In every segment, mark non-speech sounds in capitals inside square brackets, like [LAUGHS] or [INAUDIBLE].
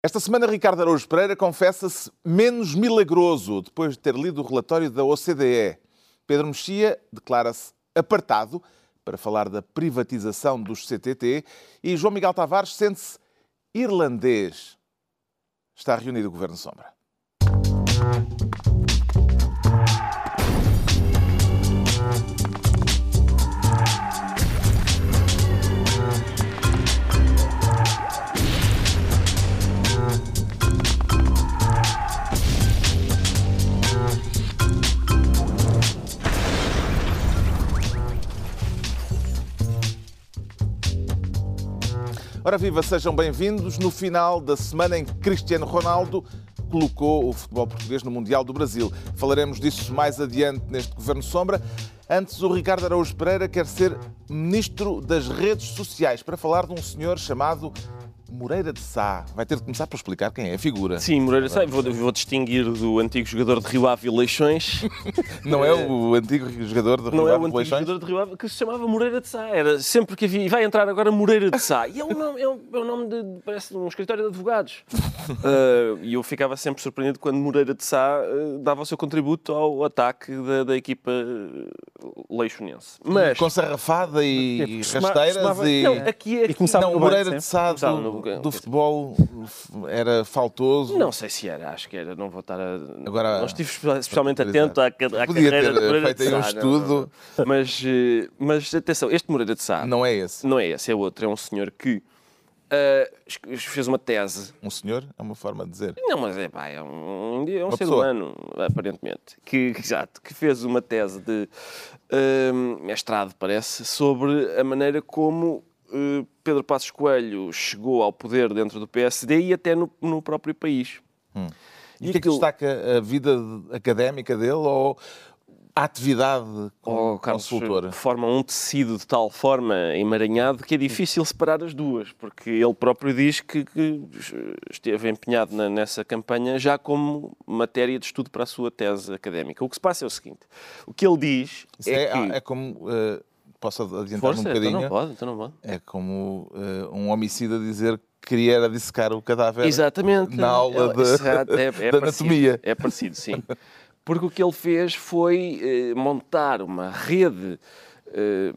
Esta semana, Ricardo Araújo Pereira confessa-se menos milagroso depois de ter lido o relatório da OCDE. Pedro Mexia declara-se apartado para falar da privatização dos CTT e João Miguel Tavares sente-se irlandês. Está reunido o Governo Sombra. Ora viva, sejam bem-vindos no final da semana em que Cristiano Ronaldo colocou o futebol português no Mundial do Brasil. Falaremos disso mais adiante neste Governo Sombra. Antes, o Ricardo Araújo Pereira quer ser Ministro das Redes Sociais para falar de um senhor chamado Moreira de Sá. Vai ter de começar por explicar quem é a figura. Sim, Moreira de Sá. Vou, vou distinguir do antigo jogador de Rio Ave e Leixões. [LAUGHS] Não é o antigo jogador de Rio Não é Ave o e antigo Leixões? jogador de Rio Ave que se chamava Moreira de Sá. Era sempre que havia. E vai entrar agora Moreira de Sá. E é um nome, é um, é um nome de. parece um escritório de advogados. [LAUGHS] Ah, E eu ficava sempre surpreendido quando Moreira de Sá ah, dava o seu contributo ao ataque da, da equipa ah, leixonense. Mas. Com sarrafada e costuma- rasteiras costumava- e... Não, aqui é. E começava Não, o banco Moreira de. Sá do, futebol era faltoso. Não sei se era, acho que era, não vou estar a. Agora- não estive espe- especialmente atento à, à Podia carreira ter de Moreira feito de um Sá. não, estudo. não, não. Mas, eh, mas atenção, este Moreira de Sá Não é esse. não é esse, é outro. É um senhor que es- fez uma tese. Um senhor é uma forma de dizer. Não, mas é, pá, é um, é um ser pessoa. humano, aparentemente. Que, [LAUGHS] exato, que fez uma tese de ah, mestrado, parece, sobre a maneira como Pedro Passos Coelho chegou ao poder dentro do PSD e até no, no próprio país. E o que é que destaca a vida académica dele ou a atividade como Oh, Carlos, forma um tecido de tal forma emaranhado que é difícil separar as duas, porque ele próprio diz que, que esteve empenhado na- nessa campanha já como matéria de estudo para a sua tese académica. O que se passa é o seguinte: o que ele diz Isso é, é, que. é como. eh, posso adiantar um Força, então bocadinho? não pode, então não pode. É como eh, um homicida dizer que queria era dissecar o cadáver Exatamente. na aula de, Exato, é- é [LAUGHS] de anatomia. É parecido, sim. Porque o que ele fez foi eh, montar uma rede eh,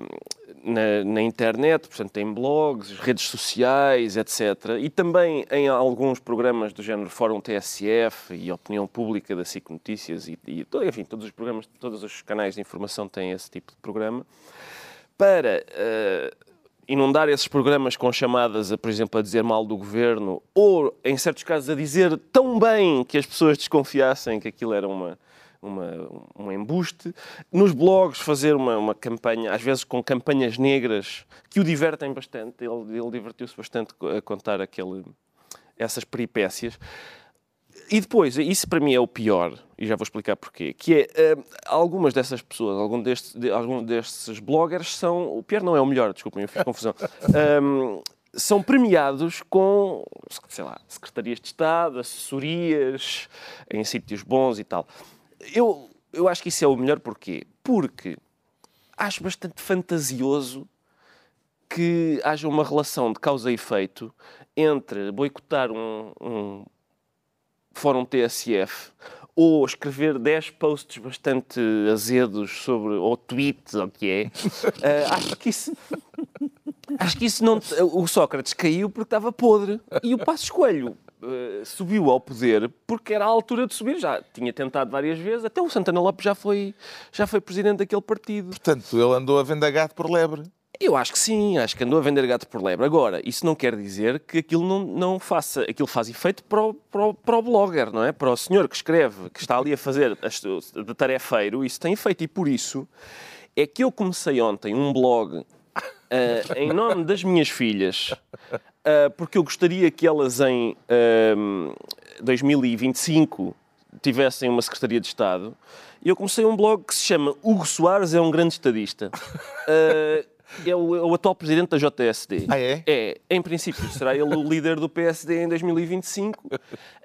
na, na internet, portanto, em blogs, redes sociais, etc. E também em alguns programas do género Fórum TSF e Opinião Pública da SIC Notícias e, e enfim, todos os programas, todos os canais de informação têm esse tipo de programa para eh, inundar esses programas com chamadas, a, por exemplo, a dizer mal do governo, ou, em certos casos, a dizer tão bem que as pessoas desconfiassem que aquilo era uma, uma, um embuste. Nos blogs, fazer uma, uma campanha, às vezes com campanhas negras, que o divertem bastante. Ele, ele divertiu-se bastante a contar aquele, essas peripécias. E depois, isso para mim é o pior, e já vou explicar porquê, que é, eh, algumas dessas pessoas, algum destes, de, algum destes bloggers são, o pior não é o melhor, desculpem, eu fiz confusão, Ahm, [LAUGHS] são premiados com, sei lá, secretarias de Estado, assessorias, em sítios bons e tal. Eu, eu acho que isso é o melhor porquê? Porque acho bastante fantasioso que haja uma relação de causa e efeito entre boicotar um, um fórum TSF ou escrever 10 posts bastante azedos sobre, ou tweets, ou o que é, [LAUGHS] eh, acho que isso. Acho que isso não. O Sócrates caiu porque estava podre. E o Passos Coelho eh, subiu ao poder porque era a altura de subir. Já tinha tentado várias vezes. Até o Santana Lopes já foi, já foi presidente daquele partido. Portanto, ele andou a vender gato por lebre. Eu acho que sim, acho que andou a vender gato por lebre. Agora, isso não quer dizer que aquilo não, não faça, aquilo faz efeito para o, para, o, para o blogger, não é? Para o senhor que escreve, que está ali a fazer de tarefeiro, isso tem efeito. E por isso é que eu comecei ontem um blog ah, [LAUGHS] em nome das minhas filhas, ah, porque eu gostaria que elas em ah, 2025 tivessem uma Secretaria de Estado. E eu comecei um blog que se chama Hugo Soares é um grande estadista. Ah, [LAUGHS] é o, é o atual presidente da JSD. Ah, é? É, em princípio, será ele o líder do PSD em 2025.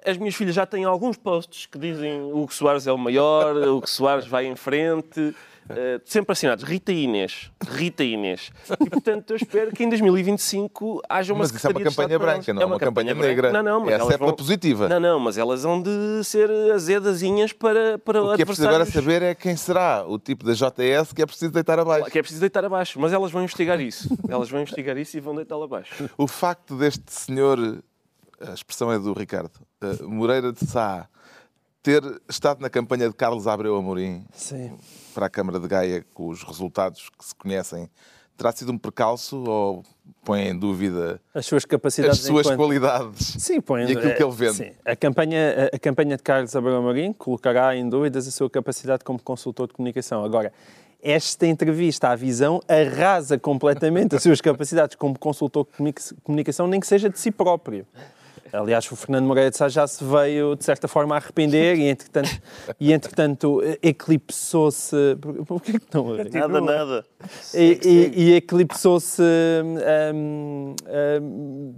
As minhas filhas já têm alguns posts que dizem o Hugo Soares é o maior, o Hugo Soares vai em frente. Uh, sempre assinados Rita Inês. Rita Inês. E, portanto, eu espero que em 2025 haja uma Mas isso é uma campanha branca, não é uma campanha negra. Não, não, mas Essa elas é vão... positiva. Não, não, mas elas vão de ser azedazinhas para, para O que é preciso agora saber é quem será o tipo da JS que é preciso deitar abaixo. Que é preciso deitar abaixo, mas elas vão investigar isso. Elas vão investigar isso e vão deitá-lo abaixo. O facto deste senhor, a expressão é do Ricardo, eh, Moreira de Sá, ter estado na campanha de Carlos Abreu Amorim Sim. para a Câmara de Gaia com os resultados que se conhecem, terá sido um percalço ou põe em dúvida As suas capacidades as suas enquanto... qualidades Sim, põe e aquilo que ele vende? Sim. A, campanha, a, campanha de Carlos Abreu Amorim colocará em dúvidas a sua capacidade como consultor de comunicação. Agora, esta entrevista à visão arrasa completamente as suas capacidades como consultor de comuni- comunicação, nem que seja de si próprio. Aliás, o Fernando Moreira de Sá já se veio, de certa forma, a arrepender e, entretanto, [LAUGHS] e, entretanto eclipsou-se... Por por que é que rir? Nada, nada. E, e- e eclipsou-se hum, hum,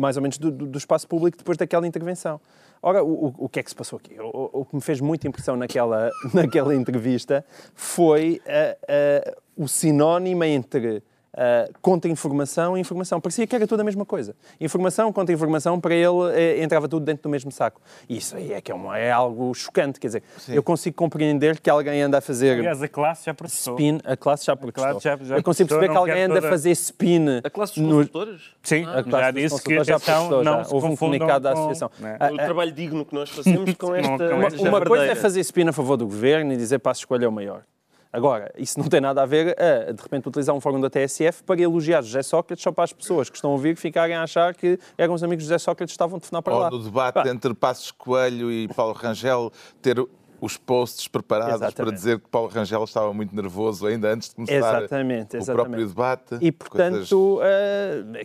mais ou menos do, do- espaço público depois daquela intervenção. Ora, o, o- que é que se passou aqui? O, o- que me fez muita impressão naquela, [LAUGHS] naquela entrevista foi ah, ah, o sinónimo entre ah, contra-informação e informação. Parecia que era tudo a mesma coisa. Informação contra informação, para ele eh, entrava tudo dentro do mesmo saco. E isso aí é, que é, uma- é algo chocante. Quer dizer, eu consigo compreender que alguém anda a fazer Aliás, a classe já processou. spin, a classe já protestou. classe já- já eu consigo protestou, perceber que alguém anda a toda- fazer spin. A classe dos no- consultores? Sim, A classe já dos disse que já protestou, não já. Houve um comunicado da com- associação. né? [LAUGHS] Ah, O trabalho digno que nós fazemos com esta. com Uma, uma coisa é fazer spin a favor do governo e dizer para a escolha é o maior. Agora, isso não tem nada a ver a, de repente, utilizar um fórum da TSF para elogiar José Sócrates só para as pessoas que estão a ouvir ficarem a achar que eram os amigos de José Sócrates que estavam a telefonar para lá. Ou no debate Pá, entre Passos Coelho e Paulo Rangel ter os posts preparados para Exatamente. dizer que Paulo Rangel estava muito nervoso ainda antes de começar Exatamente, o exatamente. próprio debate. E, portanto,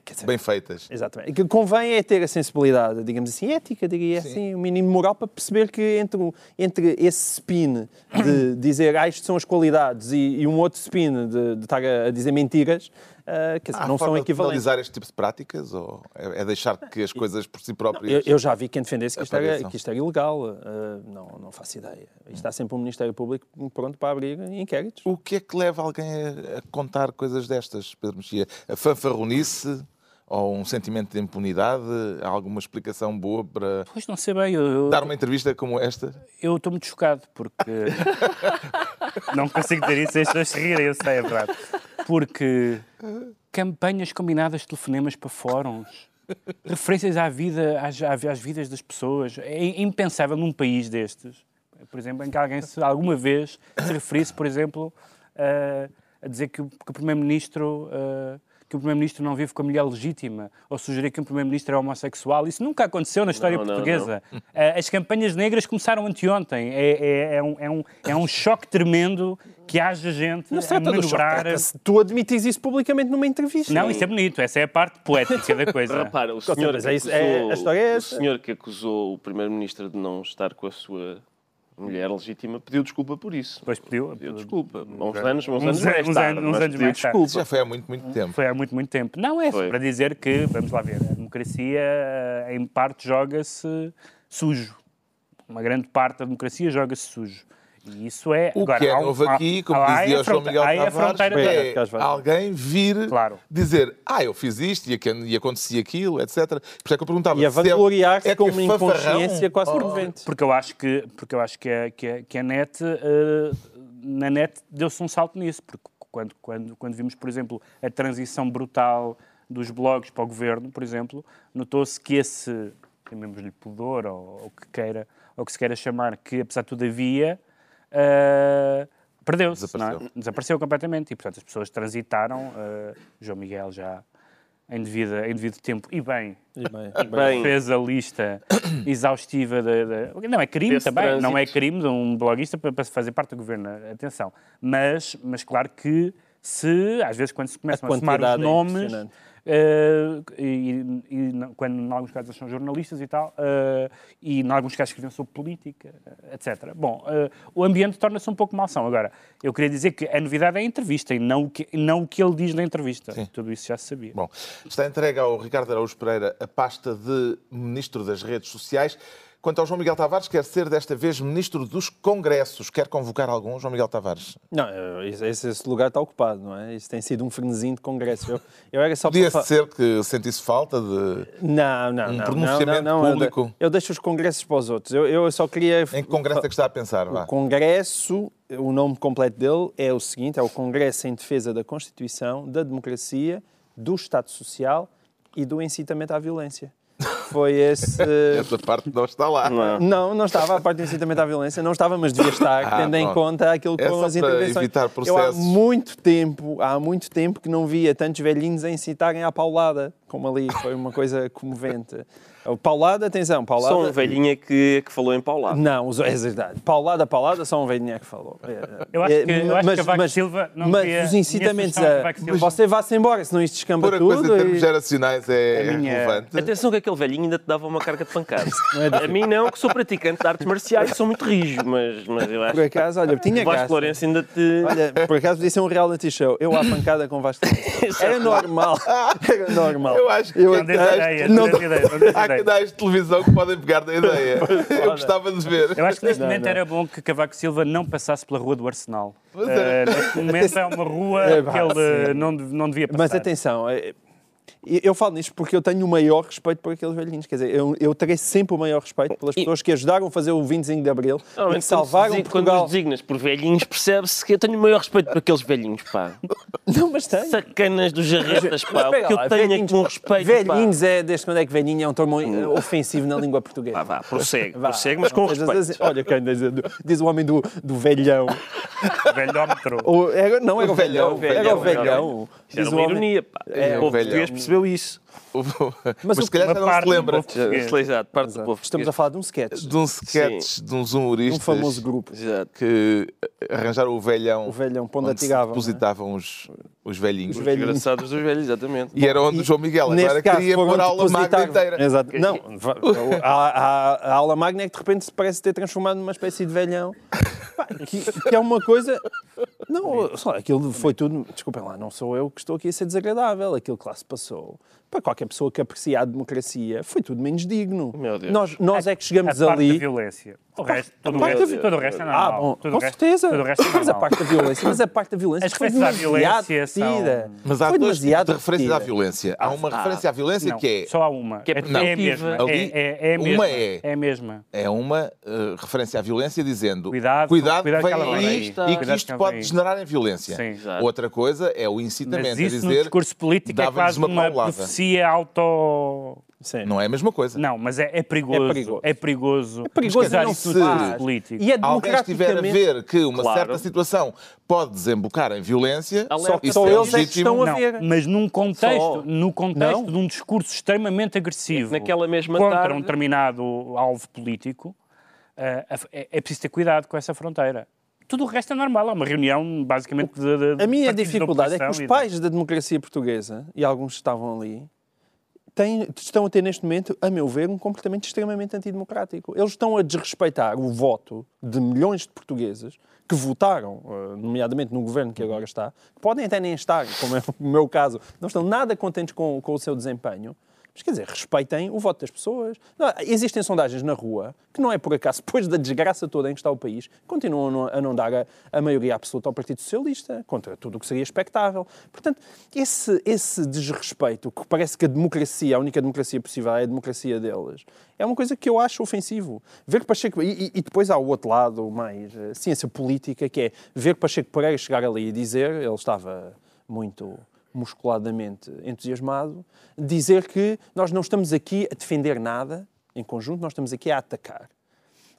quer dizer, bem feitas. Exatamente. O que convém é ter a sensibilidade, digamos assim, ética, diria assim, o mínimo moral para perceber que entre, o- entre esse spin de [COUGHS] dizer ah, isto são as qualidades e, e um outro spin de, de estar a, a dizer mentiras, ah, quer dizer, Há não são equivalentes. analisar este tipo de práticas ou é é deixar que as coisas por si próprias... Eu, eu já vi quem defendesse que isto, era, que isto era ilegal. ah, não, não faço ideia. Isto está sempre um Ministério Público pronto para abrir inquéritos. O que é que leva alguém a, a contar coisas destas, Pedro Mexia? A fanfarronice ou um sentimento de impunidade? Há alguma explicação boa para Pois não sei bem, eu- eu dar uma entrevista como esta? eu estou muito chocado porque [LAUGHS] não consigo dizer isso sem as pessoas se rirem, eu sei, é verdade. Porque campanhas combinadas de telefonemas para fóruns, referências à vida, às, às vidas das pessoas, é impensável num país destes, por exemplo, em que alguém se, alguma vez se referisse, por exemplo, a, a dizer que o, o Primeiro-Ministro. ah, que o Primeiro-Ministro não vive com a mulher legítima, ou sugerir que o Primeiro-Ministro é homossexual. Isso nunca aconteceu na história Não, não, portuguesa. Ah, As campanhas negras começaram anteontem. É, é, é, um, é, um, é um choque tremendo que haja gente Não se a trata do choque, manobrar. Tu admites isso publicamente numa entrevista. Não, isso é bonito. Essa é a parte poética da [LAUGHS] coisa. Repara, o senhor, é é- acusou, a história é o senhor que acusou o primeiro-ministro de não estar com a sua mulher legítima pediu desculpa por isso. Depois pediu. Pediu desculpa. Uns anos, uns Uns anos mais anos- tarde, uns anos mais tarde. desculpa. Já foi há muito, muito tempo. Foi há muito, muito tempo. Não, é Foi. para dizer que, vamos lá ver, a democracia, em parte, joga-se sujo. Uma grande parte da democracia joga-se sujo. E isso é. O agora, que é há um- novo há- aqui, como há- dizia a o João Miguel a Tavares, fronteira é Vaz. alguém vir Claro. dizer ah, eu fiz isto e e acontecia aquilo, etc. Por isso é que eu perguntava E a é- vangloriar-se é que com é uma inconsciência quase fervente. Porque eu acho que, porque eu acho que, a, que, a, que a net, eh, na net, deu-se um salto nisso. Porque quando, quando, quando vimos, por exemplo, a transição brutal dos blogs para o governo, por exemplo, notou-se que esse, chamemos-lhe pudor, ou o que queira, ou que se queira chamar, que apesar de tudo havia, eh, perdeu-se. não é? Desapareceu. Desapareceu completamente. E, portanto, as pessoas transitaram. eh, João Miguel já em devido, em devido tempo e bem E bem, [LAUGHS] Bem, fez a lista [COUGHS] exaustiva da. da- Não é crime Desse também, não é trânsito. crime de um bloguista para, fazer parte do governo, atenção. Mas, mas claro que se, às vezes, quando se começam a, somar os quantidade é eh, e, e não- quando em alguns casos são jornalistas e tal, eh, e em alguns casos escrevem sobre política, eh, etc. Bom, eh, o ambiente torna-se um pouco malsão. Agora, eu queria dizer que a novidade é a entrevista e não o que, não o que ele diz na entrevista. Sim. Tudo isso já se sabia. Bom, está entregue ao Ricardo Araújo Pereira a pasta de Ministro das Redes Sociais. Quanto ao João Miguel Tavares, quer ser desta vez ministro dos Congressos. Quer convocar algum, João Miguel Tavares? Não, eu- esse, esse lugar está ocupado, não é? Isso tem sido um frenesim de congresso. Eu, eu era só Podia para ser que sentisse falta de. Não, não, um não. pronunciamento não, não, público. Eu, eu deixo os congressos para os outros. Eu, eu só queria. Em que congresso é que está a pensar? O Vá. Congresso, o nome completo dele é o seguinte: é o Congresso em Defesa da Constituição, da Democracia, do Estado Social e do incitamento à violência. Foi esse. Essa parte não está lá. Não. Não, não estava a parte do incitamento à violência, não estava, mas devia estar, [LAUGHS] Ah, tendo em conta aquilo que É foram as intervenções. evitar Eu há processos. muito tempo, há muito tempo que não via tantos velhinhos a incitarem à paulada, como ali, foi uma coisa comovente. O Paulada, atenção, paulada... Só um velhinha que, que falou em paulado. Não, os- é verdade. Paulada, paulada, só um velhinho que falou. É, Eu acho é, que- eu acho que Cavaco Silva não Mas os incitamentos é a... Você vá-se embora, senão isto descamba Por a tudo. coisa em termos e- geracionais é A minha- relevante. Atenção que aquele velhinho ainda te dava uma carga de pancada. é a mim não, que sou praticante de artes marciais e sou muito rijo, mas, mas eu acho Por acaso, olha, tinha que o Vasco. Lourenço ainda te... Olha, por acaso podia ser um reality show. Eu à pancada com Vasco Lourenço. [LAUGHS] Era normal. Era normal. Eu acho que Eu- Não há ideias, não- não não dês há canais de televisão que podem pegar da ideia. [LAUGHS] Eu gostava de ver. Eu acho que neste Não, momento não. era bom que Cavaco Silva não passasse pela rua do Arsenal. Pois é. Eh, neste momento é uma rua [LAUGHS] É, que ele sim. eh, não, não devia passar. Mas atenção, é- eu falo nisto porque eu tenho o maior respeito por aqueles velhinhos. Quer dizer, eu, eu terei sempre o maior respeito pelas pessoas que ajudaram a fazer o 25 de Abril e Normalmente, que salvaram quando, se- Portugal. quando os designas por velhinhos, percebe-se que eu tenho o maior respeito por aqueles velhinhos, pá. [LAUGHS] Não, mas tem. Sacanas dos jarretas, pá. O Pega que lá, eu tenho é velhinhos- que um respeito, pá. Velhinhos é, desde quando é que velhinho é um termo eh, ofensivo na língua portuguesa? Vá, vá, prossegue, [LAUGHS] Vá, prossegue, mas com não respeito. assim. Olha quem diz, diz o homem do, do velhão. [LAUGHS] Velhómetro. Era, não era o velhão, velhão, era o velhão, Isso era uma ironia, pá. É, o povo português percebeu isso. Mas, o- se calhar já não se lembra. Exato, parte do povo Estamos a falar de um sketch. de um sketch de uns humoristas Um famoso grupo. Exato. que arranjaram o velhão, O velhão, para onde onde se atiravam, depositavam os, os velhinhos. Os Os velhinhos. engraçados dos velhos, exatamente. E era onde o João Miguel agora caso, queria pôr a aula magna inteira. Exato. Não, a, a- a aula magna é que de repente se parece ter transformado numa espécie de velhão. Que, que é uma coisa. Não, só, aquilo foi tudo. Desculpem lá, não sou eu que estou aqui a ser desagradável. Aquilo que lá se passou. Para qualquer pessoa que aprecia a democracia, foi tudo menos digno. Meu Deus. Nós, nós é que chegamos a parte ali. da violência. O resto, todo, o parte resto, da- todo o resto é normal. Ah, bom, Tudo com o resto- certeza. Todo o resto é mas a parte da violência, mas a parte da violência As foi referências à demasiado violência são-. Mas há foi dois tipos de referências à violência. Há uma referência à violência Não, que é Só há uma. Que é é, preventiva. é a mesma. Ali, é, é, é a uma mesma. é. É a mesma. é uma eh, referência à violência dizendo Cuidado, cuidado, cuidado vem que ela aí e que Cuidado isto que pode degenerar em violência. Sim. Exato. Outra coisa é o incitamento Mas a isso no dizer discurso político é dava-lhes quase uma uma profecia auto... Sim. não é a mesma coisa. Não, mas é, é perigoso. É perigoso. É perigoso. É perigoso usar não isso se político. E é Alguém estiver a ver que uma Claro. certa situação pode desembocar em violência, Só que isso só é eles é que legítimo. estão a Não, ver. mas num contexto, Só. no contexto Não. de um discurso extremamente agressivo Naquela mesma contra tarde- um determinado alvo político, eh, é, é preciso ter cuidado com essa fronteira. Tudo o resto é normal, é uma reunião basicamente de, de- A minha dificuldade é que os pais da democracia portuguesa, e alguns estavam ali, têm- estão a ter neste momento, a meu ver, um comportamento extremamente antidemocrático. Eles estão a desrespeitar o voto de milhões de portugueses que votaram, eh, nomeadamente no governo que agora está, podem até nem estar, como é o meu caso, não estão nada contentes com, com o seu desempenho. Mas quer dizer, respeitem o voto das pessoas. Não, existem sondagens na rua que não é por acaso, [LAUGHS] depois da desgraça toda em que está o país, continuam a não, dar a, a maioria absoluta ao Partido Socialista, contra tudo o que seria expectável. Portanto, esse, esse desrespeito, que parece que a democracia, a única democracia possível é a democracia deles, é uma coisa que eu acho ofensivo. Ver que Pacheco. E, e- depois há o outro lado, mais eh, ciência política, que é ver Pacheco Pereira chegar ali e dizer, ele estava muito musculadamente entusiasmado, dizer que nós não estamos aqui a defender nada em conjunto, nós estamos aqui a atacar.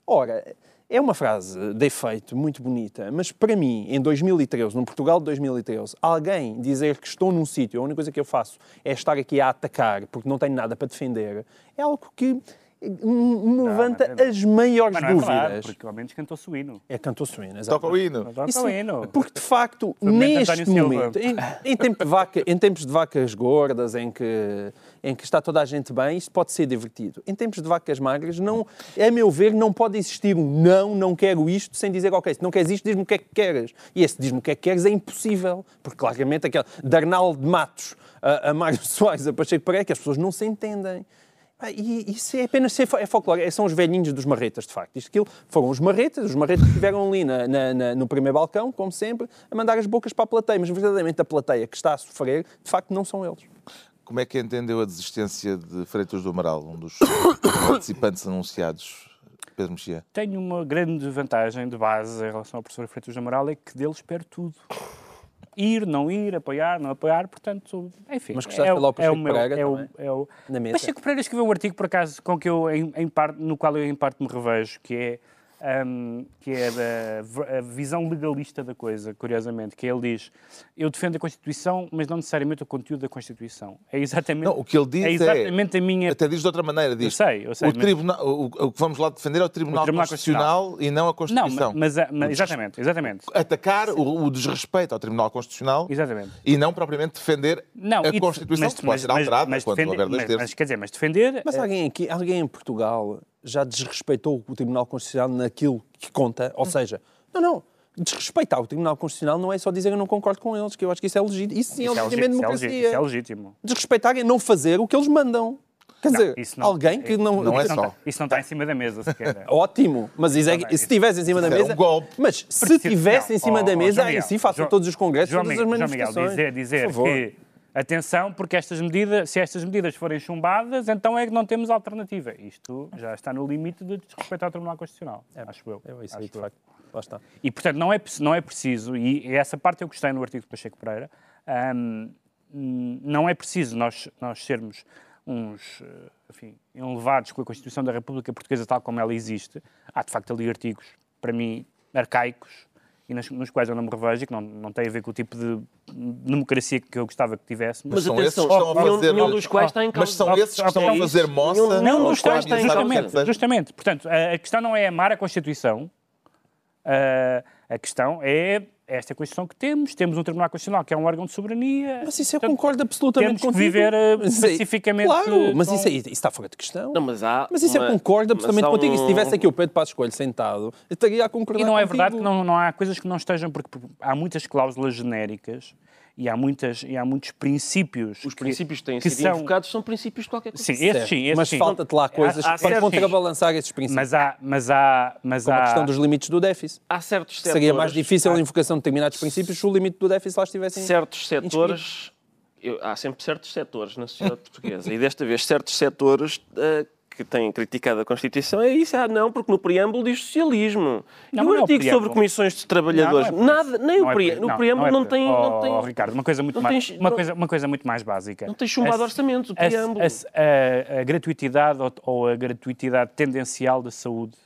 Ora, é uma frase de efeito muito bonita, mas para mim, em 2013, no Portugal de 2013, alguém dizer que estou num sítio, a única coisa que eu faço é estar aqui a atacar porque não tenho nada para defender, é algo que me levanta mas é- as maiores Mas não é dúvidas. porque ao menos cantou suíno. É cantor suíno, Toca o hino. Isso, o hino. porque de facto, Somente neste momento, em, em tempo de vaca- em tempos de vacas gordas, em que, em que está toda a gente bem, isto pode ser divertido. Em tempos de vacas magras, não, a meu ver, não pode existir um não, não quero isto, sem dizer, ok, se não queres isto, diz-me o que é que queres. E esse diz-me o que é que queres é impossível, porque claramente aquele Darnal de Matos, a, a Mário [LAUGHS] Soares, a Pacheco Pereira, que as pessoas não se entendem. Ah, e isso é apenas ser, é folclore, são os velhinhos dos marretas, de facto. Isto, aquilo, foram os marretas, os marretas que estiveram ali na, na, na, no primeiro balcão, como sempre, a mandar as bocas para a plateia, mas verdadeiramente a plateia que está a sofrer, de facto, não são eles. Como é que entendeu a desistência de Freitas do Amaral, um dos participantes anunciados, Pedro Mexia? Tenho uma grande vantagem de base em relação ao professor Freitas do Amaral, é que dele espero tudo. Ir, não ir, apoiar, não apoiar, portanto, enfim. Mas gostaste é, lá o é o meu, Pereira é o, também? é o, Na mesa. Pacheco Pereira escreveu um artigo, por acaso, com que eu, em, em parte, no qual eu em parte me revejo, que é, hum, que é da a visão legalista da coisa, curiosamente, que ele diz, eu defendo a Constituição, mas não necessariamente o conteúdo da Constituição. É exatamente, Não, o que ele diz é é- exatamente a minha... Até diz de outra maneira, diz. Eu sei, eu sei, o, mas- tribunal, o, o que vamos lá defender é o Tribunal, O Tribunal Constitucional, e não a Não, Constituição. mas, mas, mas exatamente, exatamente. Atacar o, o desrespeito ao Tribunal Constitucional Exatamente. e não propriamente defender Não, a Constituição, mas- que pode mas- ser alterada quando defender- houver dois mas- terços. Mas quer dizer, mas defender. Mas eh, alguém aqui, alguém em Portugal já desrespeitou o Tribunal Constitucional naquilo que conta? Ou seja, não, não. Desrespeitar o Tribunal Constitucional não é só dizer eu não concordo com eles, que eu acho que isso é legítimo. Isso sim é isso é legítimo é democracia. isso é legítimo. Desrespeitar é não fazer o que eles mandam. Quer Não, dizer, não- alguém que não. não é Isso só. está- Isso não está em cima da mesa sequer. [LAUGHS] Ótimo, mas isso é- Tá se estivesse em cima da é um mesa. golpe. Mas se estivesse em cima da mesa, aí sim façam todos os congressos, João todas as João Miguel, manifestações. dizer, dizer que atenção, porque estas medidas, se estas medidas forem chumbadas, então é que não temos alternativa. Isto já está no limite de desrespeitar o Tribunal Constitucional, acho eu. É isso aí, de eu. facto. Lá está. E, portanto, não é, não é preciso, e essa parte eu gostei no artigo de Pacheco Pereira, hum, hum, não é preciso nós, nós sermos uns, eh, enfim, enlevados com a Constituição da República Portuguesa tal como ela existe. Há, de facto, ali artigos, para mim, arcaicos, e nos, nos quais eu não me revejo, e que não, não tem a ver com o tipo de democracia que eu gostava que tivéssemos. Mas Mas são esses que atenção, estão a nenhum, fazer- nenhum dos quais está em causa. Mas são esses que estão a fazer moça Não, aos justamente, quais necessário que justamente, seja. justamente. Portanto, a, a questão não é amar a Constituição, a, a questão é esta Constituição que temos, temos um Tribunal Constitucional que é um órgão de soberania. Mas isso eu Portanto, concordo absolutamente temos que contigo. viver, eh, Mas isso aí- pacificamente Claro, mas com- isso aí isso está fora de questão. Não, mas há. Mas isso eu uma- concordo mas absolutamente há contigo. E se um- tivesse aqui o Pedro Passos Coelho sentado, eu estaria a concordar E não é contigo. verdade que não, não há coisas que não estejam, porque há muitas cláusulas genéricas e há, muitas, e há muitos princípios. Os que- princípios que têm que sido são- invocados são princípios de qualquer coisa. Sim, esses sim, esses mas sim. falta-te lá coisas Há- há para contrabalançar esses princípios. Mas há, mas há, mas Como a há, questão dos limites do déficit. Há certos setores. Seria mais difícil a invocação de determinados princípios se o limite do déficit lá estivesse certos setores. eu- há sempre certos setores na sociedade portuguesa. E desta vez, certos setores eh, que têm criticado a Constituição é isso. Ah, não, porque no preâmbulo diz socialismo. Não, e mas o não é o artigo sobre comissões de trabalhadores. Não, não é nada, nem o é preâmbulo. no não, preâmbulo é não, tem. Oh, não tem oh, Ricardo, uma coisa muito, mais, tens- uma coisa, uma coisa muito mais básica. Não tem chumbado A- orçamentos, o preâmbulo. A, a- a gratuitidade ou, ou a gratuitidade tendencial da saúde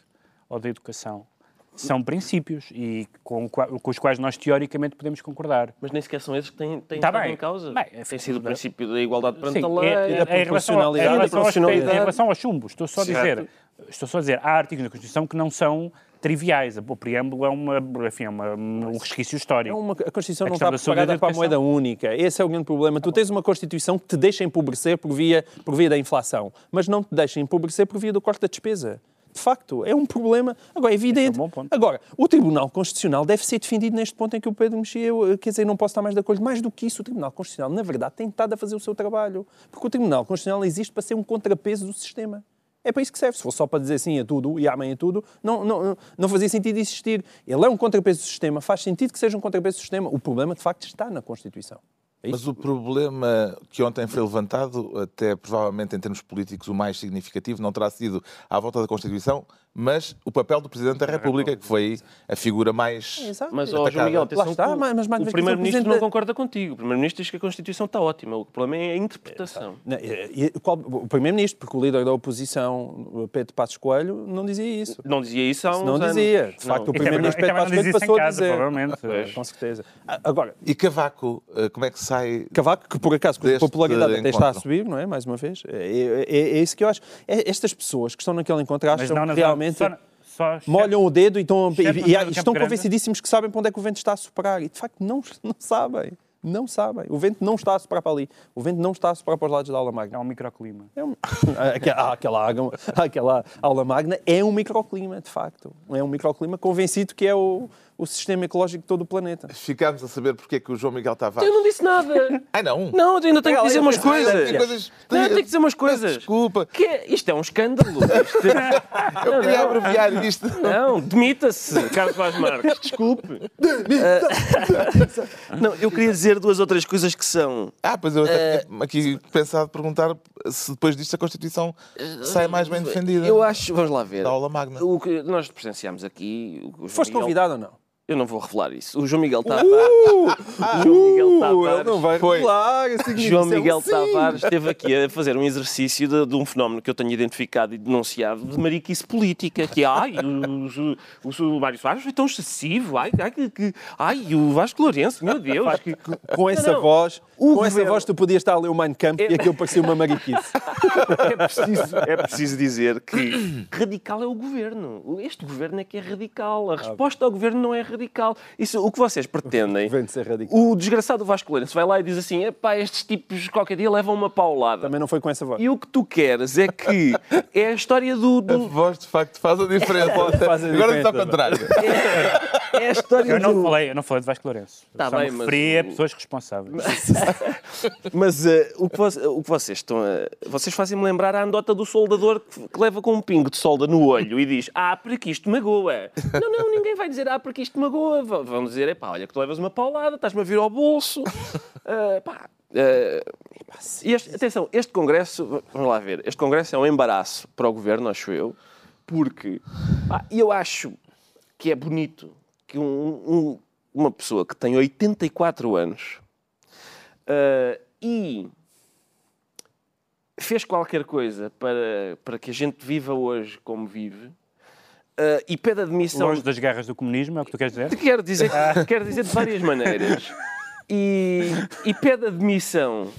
ou da educação são princípios e com, com os quais nós teoricamente podemos concordar. Mas nem sequer são esses que têm, têm Tá estado bem. em causa. Bem, tem sido o princípio da igualdade perante Sim, a lei. é- é- da em relação, ao- em proporcionalidade. relação aos- proporcionalidade. em relação aos chumbos, estou só a dizer, estou só a dizer, há artigos na Constituição que não são triviais. O preâmbulo é, uma, enfim, é uma- um resquício É histórico. uma- a Constituição A não está preparada da para a moeda única. Esse é o grande problema. Tu tens uma Constituição que te deixa empobrecer por via, por via da inflação, mas não te deixa empobrecer por via do corte da despesa. De facto, é um problema. Agora, é evidente. um bom ponto. Agora, o Tribunal Constitucional deve ser defendido neste ponto em que o Pedro mexia. Eu, Quer dizer, não posso estar mais de acordo. Mais do que isso, o Tribunal Constitucional, na verdade, tem estado a fazer o seu trabalho. Porque o Tribunal Constitucional existe para ser um contrapeso do sistema. É para isso que serve. Se fosse só para dizer sim a tudo e amém a tudo, não, não- não fazia sentido existir. Ele é um contrapeso do sistema, faz sentido que seja um contrapeso do sistema. O problema, de facto, está na Constituição. É? Mas o problema que ontem foi levantado, até provavelmente em termos políticos o mais significativo, não terá sido à volta da Constituição, mas o papel do Presidente da República, que foi a figura mais. Exato. Mas, ó. João Miguel, atenção está, que o- mas- o o Primeiro-Ministro Presidente- não concorda contigo. O Primeiro-Ministro diz que a Constituição está ótima. O problema é a interpretação. Não, e- e- qual- o Primeiro-Ministro, porque o líder da oposição, o Pedro Passos Coelho, não dizia isso. Não dizia isso há uns Não anos. dizia. De Não. facto, o não- Primeiro-Ministro e Pedro Passos Coelho passou em a casa, dizer. provavelmente. Pois, Com certeza. Ah, Agora, E Cavaco, eh, como é que sai? Cavaco, que por acaso com popularidade até está a subir, não é? Mais uma vez. É, é- é isso que eu acho. É- estas pessoas que estão naquele encontro acham na realmente só, só molham o dedo e estão, chefe e- e- e estão convencidíssimos que sabem para onde é que o vento está a soprar. E de facto não, não sabem. Não sabem. O vento não está a soprar para ali. O vento não está a soprar para os lados da aula magna. É um microclima. É um... [LAUGHS] aquela, aquela, aquela aula magna é um microclima, de facto. É um microclima convencido que é o, o sistema ecológico de todo o planeta. Ficámos a saber porque é que o João Miguel Tavares. Eu não disse nada. Ai não! Não, eu ainda tenho que dizer umas coisas. coisas- Não, eu tenho que dizer umas coisas. Desculpa, Que é- isto é um escândalo. Isto- eu Não, queria não. abreviar isto. Não, demita-se, Carlos Vaz Marques, [LAUGHS] desculpe. Ah, não, eu queria dizer duas ou três coisas que são. Ah, pois eu até tinha aqui pensado perguntar se depois disto a Constituição sai mais bem defendida Eu acho, vamos lá ver. da aula magna. O que nós presenciámos aqui. Foste Miguel- convidado ou não? Eu não vou revelar isso. O João Miguel Tavares. [LAUGHS] o João Miguel Tavares. ele não vai revelar. João Miguel sim. Tavares esteve aqui a fazer um exercício de, de um fenómeno que eu tenho identificado e denunciado de mariquice política, que é ai, o, o, o Mário Soares foi tão excessivo, ai, ai, que, que- ai, o Vasco Lourenço, meu Deus. que- Com essa não. voz, O com essa governo- voz tu podias estar a ler o Mein Kampf e aquilo parecia uma mariquice. [LAUGHS] É preciso, é preciso dizer que [COUGHS] radical é o governo. Este governo é que é radical. A resposta ao governo não é radical. Isso, o que vocês pretendem. Vem de ser radical. O desgraçado Vasco Lourenço vai lá e diz assim: epá, estes tipos qualquer dia levam uma paulada. Também não foi com essa voz. E o que tu queres é que [LAUGHS] é a história do. A do voz de facto faz a diferença. Faz a Agora está ao diferença. contrário. é a história Eu não do. falei, eu não falei de Vasco Lourenço. Tá Só bem, me mas a pessoas responsáveis. [LAUGHS] Mas eh, o, que vo- o que vocês estão a. Vocês fazem-me lembrar a andota do soldador que, que leva com um pingo de solda no olho e diz: Ah, porque isto magoa. Não, não, ninguém vai dizer: Ah, porque isto magoa. V- Vão dizer: Epá, olha que tu levas uma paulada, estás-me a vir ao bolso. Ah, [LAUGHS] pá. e este- atenção, este Congresso, vamos lá ver, este Congresso é um embaraço para o Governo, acho eu, porque pá, eu acho que é bonito que um- um- uma pessoa que tem 84 anos ah, e fez qualquer coisa para, para que a gente viva hoje como vive ah, e pede admissão. Longe das guerras do comunismo, é o que tu queres dizer? [LAUGHS] Quero dizer, quero dizer de várias maneiras. E, e pede admissão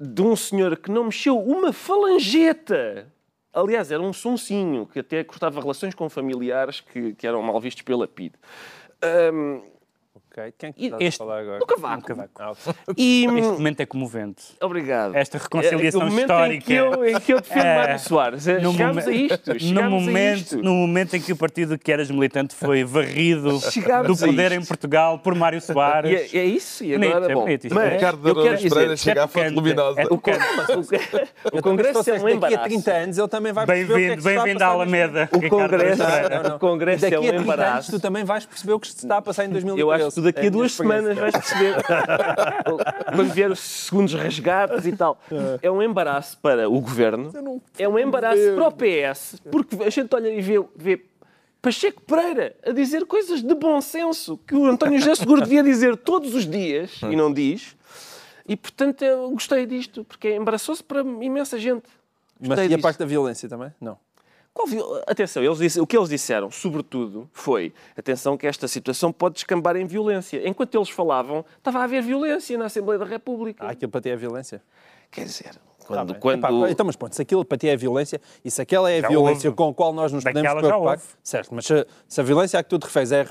de um senhor que não mexeu uma falangeta. Aliás, era um sonsinho que até cortava relações com familiares que, que eram mal vistos pela PID. Ahm, Ok, Quem é que E estás a este- falar agora? cavaco. Um cavaco. Ah. E, Este momento é comovente. Obrigado. Esta reconciliação É, momento histórica. Em que eu, em que eu defendo É, Mário Soares. É, no Chegámos a isto. No Chegámos a momento, isto. no momento em que o partido que eras militante foi varrido [LAUGHS] Chegámos do poder em Portugal por Mário E Soares. é, é isso. E Bonito, agora, é bom, bonito isto. mas Ricardo eu quero Araújo Pereira chega à fonte é- luminosa. é- o, [LAUGHS] Congresso é um Daqui a embaraço. 30 anos ele também vai perceber o que é que Bem-vindo, à Alameda. O Congresso, Araújo Pereira. Não, não. o Congresso Daqui é a um 30 anos embaraço. tu também vais perceber o que se está a passar em 2013. Tu daqui a minha duas semanas vais perceber. [LAUGHS] Quando vier os segundos resgates e tal. É um embaraço para o governo. É um embaraço para o PS. Porque a gente olha e vê, vê Pacheco Pereira a dizer coisas de bom senso que o António José Seguro devia dizer todos os dias e não diz. E portanto eu gostei disto, porque é embaraçoso para imensa gente. Mas Gostei e a disso. parte da violência também? Não. Atenção, eles o que eles disseram, sobretudo, foi atenção que esta situação pode descambar em violência. Enquanto eles falavam, estava a haver violência na Assembleia da República. Há aquilo para ti é violência. Quer dizer, quando... bem. quando... Epá, então, mas pronto, se aquilo para ti é violência e se aquela é a Já violência houve. com a qual nós nos podemos Daquela já preocupar, certo, mas se, se a violência a que tu te referes é a, a-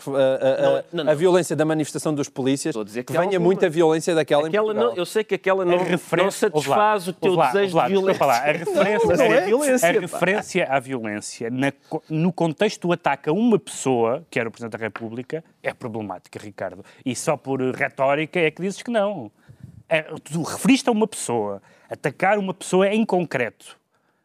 a- Não, não, a violência da manifestação dos polícias, que que venha muita violência daquela Aquela em não, eu sei que aquela não, não satisfaz o teu lá, desejo lá, de violência. lá, a [LAUGHS] referência, Não, é a- violência, a referência à violência na no contexto do ataque a uma pessoa, que era o Presidente da República, é problemática, Ricardo. E só por retórica é que dizes que não. É, tu referiste a uma pessoa, atacar uma pessoa em concreto.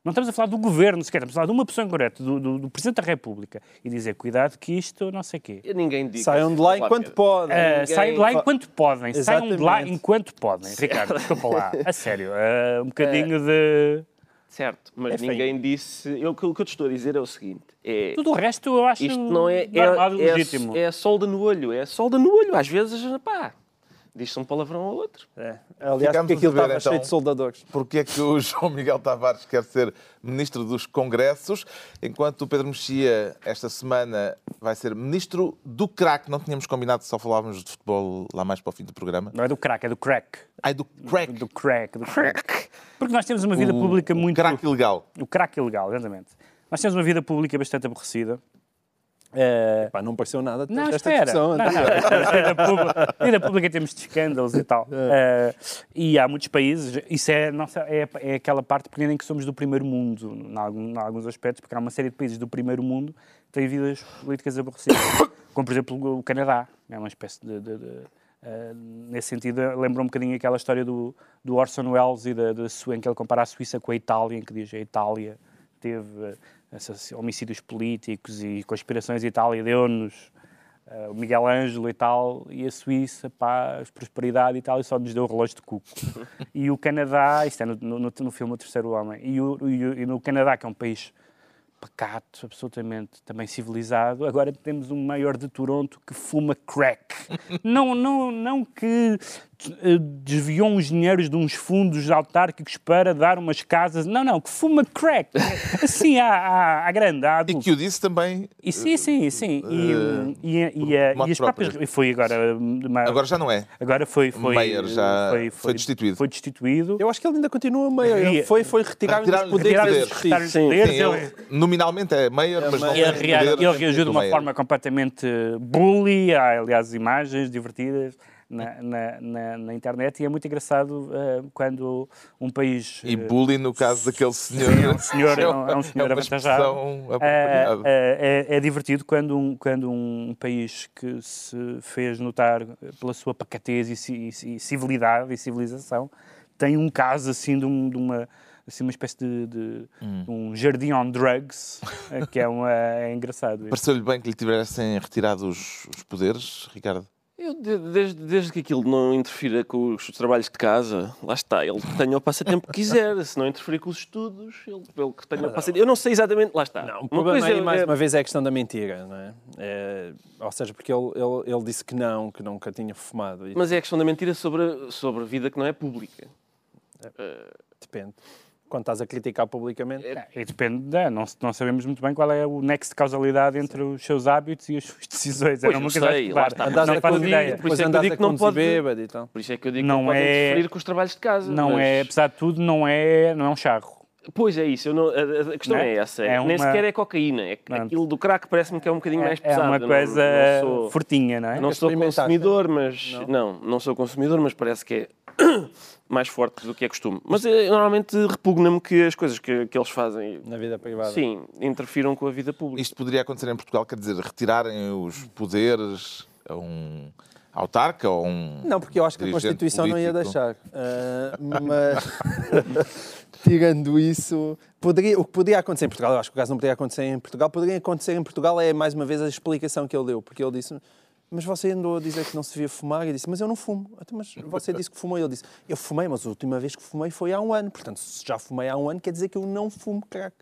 Não estamos a falar do governo sequer, estamos a falar de uma pessoa em concreto, do, do- do Presidente da República. E dizer, cuidado que isto não sei o quê. Ninguém diz. Saiam de lá enquanto podem. Uh, Ninguém- saem de lá enquanto podem. Saiam de lá Exatamente. enquanto podem. Ricardo, desculpa lá. A sério. uh, um bocadinho de. Certo, mas Enfim. ninguém disse... Eu, o que eu te estou a dizer é o seguinte. É... Tudo o resto eu acho Isto não é, e é, legítimo. é, é a solda no olho, é a solda no olho. Às vezes, pá, diz-se um palavrão ao outro. É. Aliás, Ficamos porque aquilo saber, estava então. cheio de soldadores. Porque é que o [LAUGHS] João Miguel Tavares quer ser Ministro dos Congressos, enquanto o Pedro Mexia, esta semana, vai ser Ministro do Crack. Não tínhamos combinado, só falávamos de futebol lá mais para o fim do programa. Não é do crack, é do crack. Ai, do crack. Do crack, do crack. Porque nós temos uma vida pública o muito. crack ilegal. O crack ilegal, exatamente. Nós temos uma vida pública bastante aborrecida Uh, Pá, não pareceu nada não, esta espera. discussão. Não, não, vida, pública, vida pública em termos de escândalos e tal. Uh, e há muitos países, isso é, nossa, é, é aquela parte pequena em que somos do primeiro mundo, em, alguns aspectos, porque há uma série de países do primeiro mundo que têm vidas políticas aborrecidas, [COUGHS] como por exemplo o Canadá, é uma espécie de, de, de Uh, nesse sentido, lembra um bocadinho aquela história do, do Orson Welles e da, da, em que ele compara a Suíça com a Itália, em que diz que a Itália teve uh, homicídios políticos e conspirações, a Itália deu-nos uh, o Miguel Ângelo e tal, e a Suíça, paz, prosperidade e tal, e só nos deu o relógio de cuco. [LAUGHS] e o Canadá, isto é no, no, no filme O Terceiro Homem, e, o, e, e no Canadá, que é um país pacato, absolutamente também civilizado. Agora temos um maior de Toronto que fuma crack. [LAUGHS] não, não, não que eh, desviou uns dinheiros de uns fundos autárquicos para dar umas casas. Não, não, que fuma crack. [LAUGHS] Assim, à grande, à E que o disse também. E, sim, sim, sim. E, uh, e, e, e, as próprias. Foi agora. Agora já não é. Agora foi. foi Mayor já foi, foi, foi, destituído. Foi destituído. Eu acho que ele ainda continua Mayor. Foi, foi retirar, os poderes. Retirar os poderes. Sim, ele, nominalmente é Mayor, é mas não é. Ele reagiu de uma forma completamente bully. Há, aliás, imagens divertidas na, na, na, na, internet e é muito engraçado uh, quando um país... E eh, bullying no caso daquele senhor... é um senhor, [LAUGHS] é um, é um senhor é avantajado. É, é, é, divertido quando um, quando um país que se fez notar pela sua pacatez e, e, e civilidade e civilização tem um caso assim de, um, de uma assim uma espécie de, de hum. um jardim on drugs, eh, que é, uma, é engraçado. Pareceu-lhe bem que lhe tivessem retirado os, os poderes, Ricardo? Eu, desde, desde que aquilo não interfira com os trabalhos de casa, lá está, ele tenha o passatempo que quiser, se não interferir com os estudos, ele, ele que tenha o passatempo. Eu não sei exatamente, lá está. Não, o problema aí, é, mais é... uma vez, é a questão da mentira, não é? é ou seja, porque ele, ele, ele, disse que não, que nunca tinha fumado. Mas é a questão da mentira sobre, sobre a vida que não é pública. É, depende quando estás a criticar publicamente? É, e depende, é, não, não sabemos muito bem qual é o nexo de causalidade entre os seus hábitos e as suas decisões. Pois, não sei, lá está. Andas não faz ideia. Por isso é que eu digo que não pode... Bêbado e tal. Por isso é que eu digo não que não é... pode interferir com os trabalhos de casa. Não mas... é, apesar de tudo, não é, não é um charro. Pois é isso, não, a, a, questão não é, é essa. É uma... Nem sequer é cocaína. É, aquilo do crack parece-me que é um bocadinho é, mais pesado. É uma coisa não, não sou, fortinha, não é? Não sou consumidor, mas. Não. não, não sou consumidor, mas parece que é mais forte do que é costume. Mas normalmente repugna-me que as coisas que, que eles fazem. Na vida privada. Sim, interfiram com a vida pública. Isto poderia acontecer em Portugal, quer dizer, retirarem os poderes a um autarca ou um. Não, porque eu acho que a Constituição político. não ia deixar. Uh, mas. [LAUGHS] tirando isso, poderia, o que poderia acontecer em Portugal, eu acho que o caso não poderia acontecer em Portugal, poderia acontecer em Portugal é mais uma vez a explicação que ele deu, porque ele disse mas você andou a dizer que não se devia fumar. E disse, mas eu não fumo. Então, mas você disse que fumou. E ele disse, eu fumei, mas a última vez que fumei foi há um ano. Portanto, se já fumei há um ano, quer dizer que eu não fumo crack.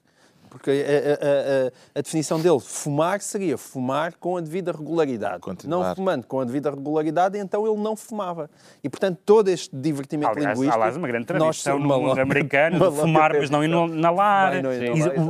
Porque a, a, a, a definição dele, fumar, seria fumar com a devida regularidade. Continuar. Não fumando com a devida regularidade, então ele não fumava. E, portanto, todo este divertimento aliás, linguístico... Aliás, uma grande tradição no mundo americano [LAUGHS] de fumar, mas não inalar.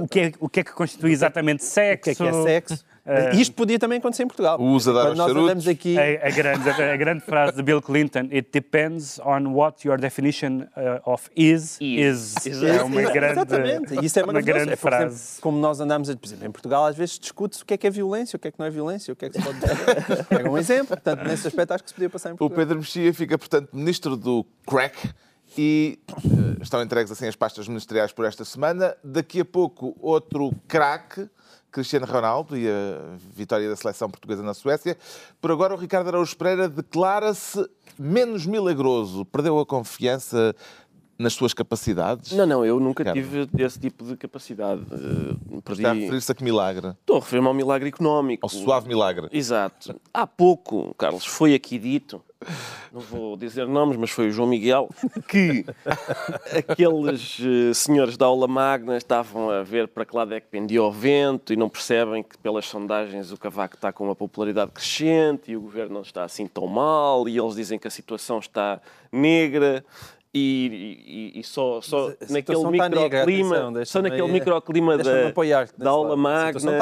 O que, é, o que é que constitui exatamente sexo? O que é que é sexo? Uh, Isto podia também acontecer em Portugal. O uso dar nós andamos aqui... A, a, grande, a, grande, frase de Bill Clinton, it depends on what your definition uh, of is, is. is. É uma grande, Exatamente. Isso é uma grande é, frase. Exemplo, como nós andamos, a, por exemplo, em Portugal às vezes discute-se o que é que é violência, o que é que não é violência, o que é que se pode dizer. Pega [LAUGHS] um exemplo, portanto, nesse aspecto acho que se podia passar em Portugal. O Pedro Mexia fica, portanto, ministro do crack e uh, estão entregues assim as pastas ministeriais por esta semana. Daqui a pouco, outro crack Cristiano Ronaldo e a vitória da seleção portuguesa na Suécia. Por agora, o Ricardo Araújo Pereira declara-se menos milagroso. Perdeu a confiança nas suas capacidades? Não, não, eu nunca tive esse tipo de capacidade. Uh, perdi... Está a referir-se a que milagre? Estou a referir-me ao milagre económico. Ao suave milagre. Exato. Há pouco, Carlos, foi aqui dito não vou dizer nomes, mas foi o João Miguel, que [LAUGHS] aqueles uh, senhores da aula magna estavam a ver para que lado é que pendia o vento e não percebem que pelas sondagens o Cavaco está com uma popularidade crescente e o governo não está assim tão mal e eles dizem que a situação está negra e, e, e, só, só naquele microclima, só naquele microclima da, da aula magna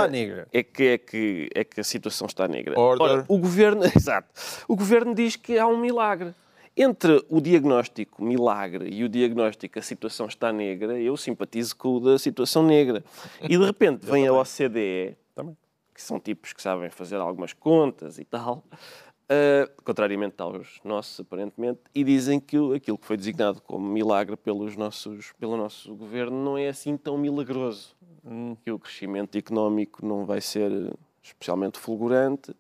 é que, é, que, é que a situação está negra. Ora, o governo, [LAUGHS] exato, o governo diz que há um milagre. Entre o diagnóstico milagre e o diagnóstico a situação está negra, eu simpatizo com o da situação negra. E de repente [LAUGHS] vem a OCDE, que que são tipos que sabem fazer algumas contas e tal, uh, contrariamente aos nossos, aparentemente, e dizem que aquilo que foi designado como milagre pelos nossos, pelo nosso governo não é assim tão milagroso. Hum. Que o crescimento económico não vai ser especialmente fulgurante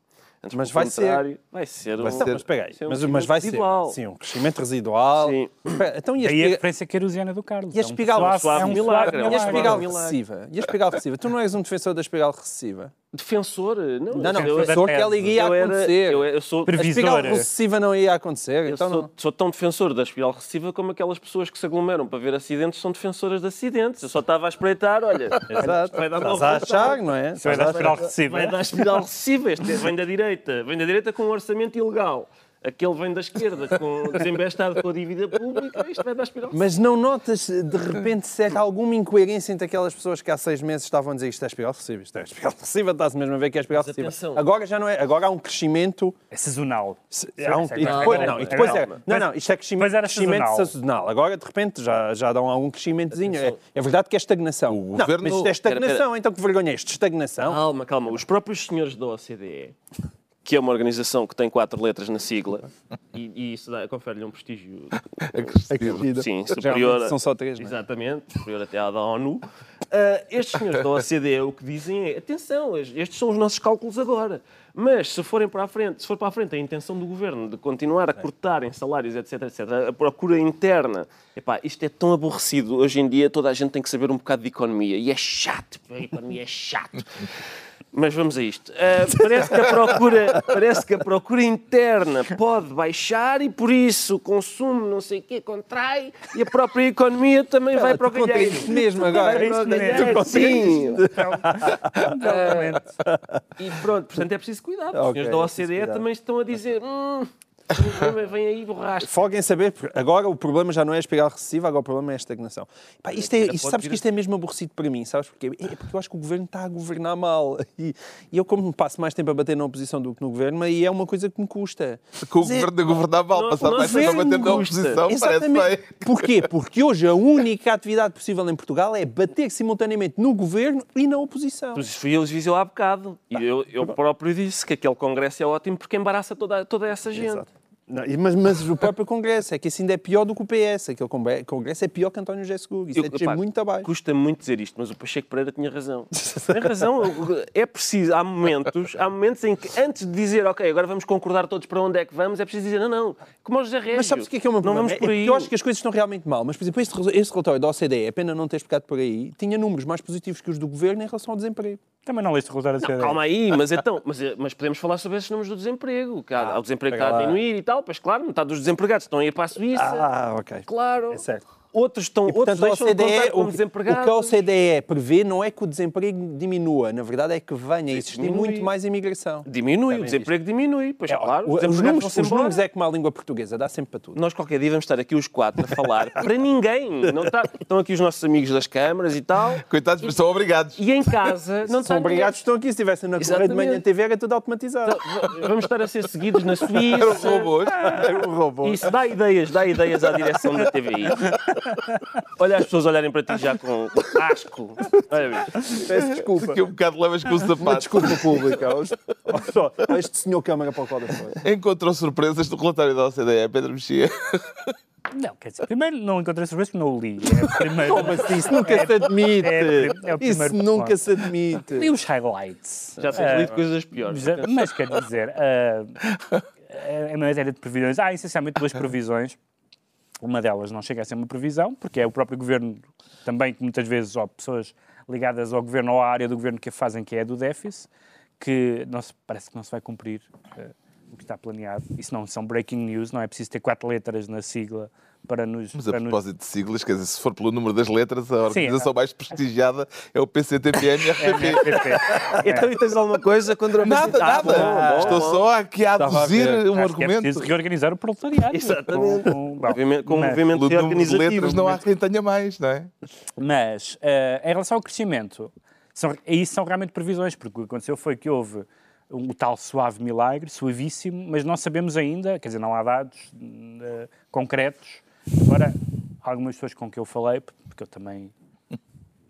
Antes, mas vai ser. Vai ser um, ser, mas, aí, um mas, mas vai residual. ser. Sim, um crescimento residual. Sim. Então, e a, Aí a referência querusiana do Carlos. E a espigal, é um é um milagre. E a espigal recessiva? E a espigal recessiva? Tu não és um defensor da espigal recessiva? Defensor? Não, não, não defensor que ela ia acontecer. Eu, eu sou. A espiral recessiva não ia acontecer. Eu então sou, sou, tão defensor da espiral recessiva como aquelas pessoas que se aglomeram para ver acidentes são defensoras de acidentes. Eu só estava a espreitar, olha. [LAUGHS] Exato. Vai dar Estás a achar, não é? Vai dar espiral recessiva. Vai dar espiral recessiva. Este vem da direita. Vem da direita com um orçamento ilegal aquele vem da esquerda, com, desembestado com a dívida pública, isto vai dar espiral. Mas não notas, de repente, se há alguma incoerência entre aquelas pessoas que há seis meses estavam a dizer isto é espiral recessiva, isto é espiral recessiva, está-se mesmo a ver que é espiral recessiva. Agora já não é, agora há um crescimento... É sazonal. Há um, e depois, não, e depois é, não, não, isto é crescimento, era crescimento sazonal. sazonal. Agora, de repente, já, já dão algum crescimentozinho. É, é verdade que é estagnação. O não, governo... mas isto é estagnação, então que vergonha é isto? Estagnação? Calma, calma. Os próprios senhores da OCDE que é uma organização que tem quatro letras na sigla [LAUGHS] e, e isso confere-lhe um prestígio [LAUGHS] Acrescido. sim, superior. São só três, não é? Exatamente, superior até à da ONU. Uh, estes senhores da OCDE o que dizem é: atenção, estes são os nossos cálculos agora. Mas se forem para a frente, se for para a frente a intenção do governo de continuar a cortar em salários, etc, etc, a procura interna, epá, isto é tão aborrecido. Hoje em dia toda a gente tem que saber um bocado de economia e é chato, a economia é chato. [LAUGHS] Mas vamos a isto. Uh, parece, que a procura, parece que a procura interna pode baixar e por isso o consumo, não sei o quê, contrai e a própria economia também vai para o galheiro. mesmo agora. Vai para o galheiro, sim. Uh, e pronto, portanto é preciso cuidar. Os okay, senhores da OCDE também estão a dizer... Hum, Vem aí borracha. Foguem saber, porque agora o problema já não é a espiral recessiva, agora o problema é a estagnação. Pá, isto é, isto, sabes que isto é mesmo aborrecido para mim, sabes porquê? É porque eu acho que o governo está a governar mal. E, e eu, como passo mais tempo a bater na oposição do que no governo, aí é uma coisa que me custa. Com o governo a governar mal, passar mais tempo a bater na oposição, Exatamente. parece bem. Porquê? Porque hoje a única atividade possível em Portugal é bater simultaneamente no governo e na oposição. Mas fui eu que há bocado. E eu, eu próprio disse que aquele congresso é ótimo porque embaraça toda, toda essa gente. Exato. Não, mas, mas, o próprio Congresso, é que isso ainda é pior do que o PS. Aquele Congresso é pior que António José Seguro. Isso Eu, é muito abaixo. Custa muito dizer isto, mas o Pacheco Pereira tinha razão. Tem razão. É preciso, há momentos, há momentos em que antes de dizer, ok, agora vamos concordar todos para onde é que vamos, é preciso dizer, não, não, como o José Régio. Mas sabes o que é, que é o meu problema? Não vamos por aí. É eu acho que as coisas estão realmente mal, mas, por exemplo, este, este relatório da OCDE, é pena não ter explicado por aí, tinha números mais positivos que os do governo em relação ao desemprego. Também não leste o relatório da OCDE. Calma aí, mas então, mas, mas podemos falar sobre esses números do desemprego, que há, ah, o desemprego está a diminuir e tal, pois claro, metade dos desempregados estão a ir para a Suíça. Ah, ok. Claro. É certo. Outros estão e, portanto, outros deixam OCDE, de como desempregados. O que a OCDE prevê não é que o desemprego diminua, na verdade é que venha a existir diminui. muito mais imigração. Diminui, o desemprego diminui, pois é, claro. Os, os números, os números é como a língua portuguesa, dá sempre para tudo. Nós qualquer dia vamos estar aqui os quatro a falar [LAUGHS] para ninguém. Não está, estão aqui os nossos amigos das câmaras e tal. Coitados, mas são obrigados. E em casa não São obrigados, estão aqui. Se estivessem na Correia de Manhã TV era tudo automatizado. Então, vamos estar a ser seguidos na Suíça. Era robôs. Era um robô. Isso dá ideias, dá ideias à direção da TVI. [LAUGHS] Olha as pessoas olharem para ti já com asco. Olha, Peço desculpa. Fiquei um bocado levas com o sapato. Uma desculpa pública. Este senhor Câmara para o qual foi. Encontrou surpresas do relatório da OCDE, Pedro Mexia. Não, quer dizer, primeiro não encontrei surpresas porque não o li. É [LAUGHS] primeiro... Como assim? Isso nunca é, se admite. É, é Isso nunca ponto. se admite. Li os highlights. Já tens uh, lido coisas piores. Mas quer dizer, uh, em matéria de previsões, há essencialmente duas previsões uma delas não chega a ser uma previsão, porque é o próprio governo também, que muitas vezes, ou pessoas ligadas ao governo ou à área do governo que fazem, que é a do déficit, que não se, parece que não se vai cumprir uh, o que está planeado. Isso não são breaking news, não é preciso ter quatro letras na sigla para nos. Mas a propósito nos... de siglas, quer dizer, se for pelo número das letras, a organização Sim, é. mais prestigiada é o PCTPM RTP. [LAUGHS] então, e tens alguma coisa contra o Nada, nada. Bom, bom, Estou bom. só aqui a aduzir um Acho argumento. É preciso reorganizar o proletariado. Exatamente. Com, com, com um movimento de organizativo. de letras não há quem tenha mais, não é? Mas, uh, em relação ao crescimento, são, isso são realmente previsões, porque o que aconteceu foi que houve o tal suave milagre, suavíssimo, mas não sabemos ainda, quer dizer, não há dados uh, concretos Agora, algumas pessoas com que eu falei, porque eu também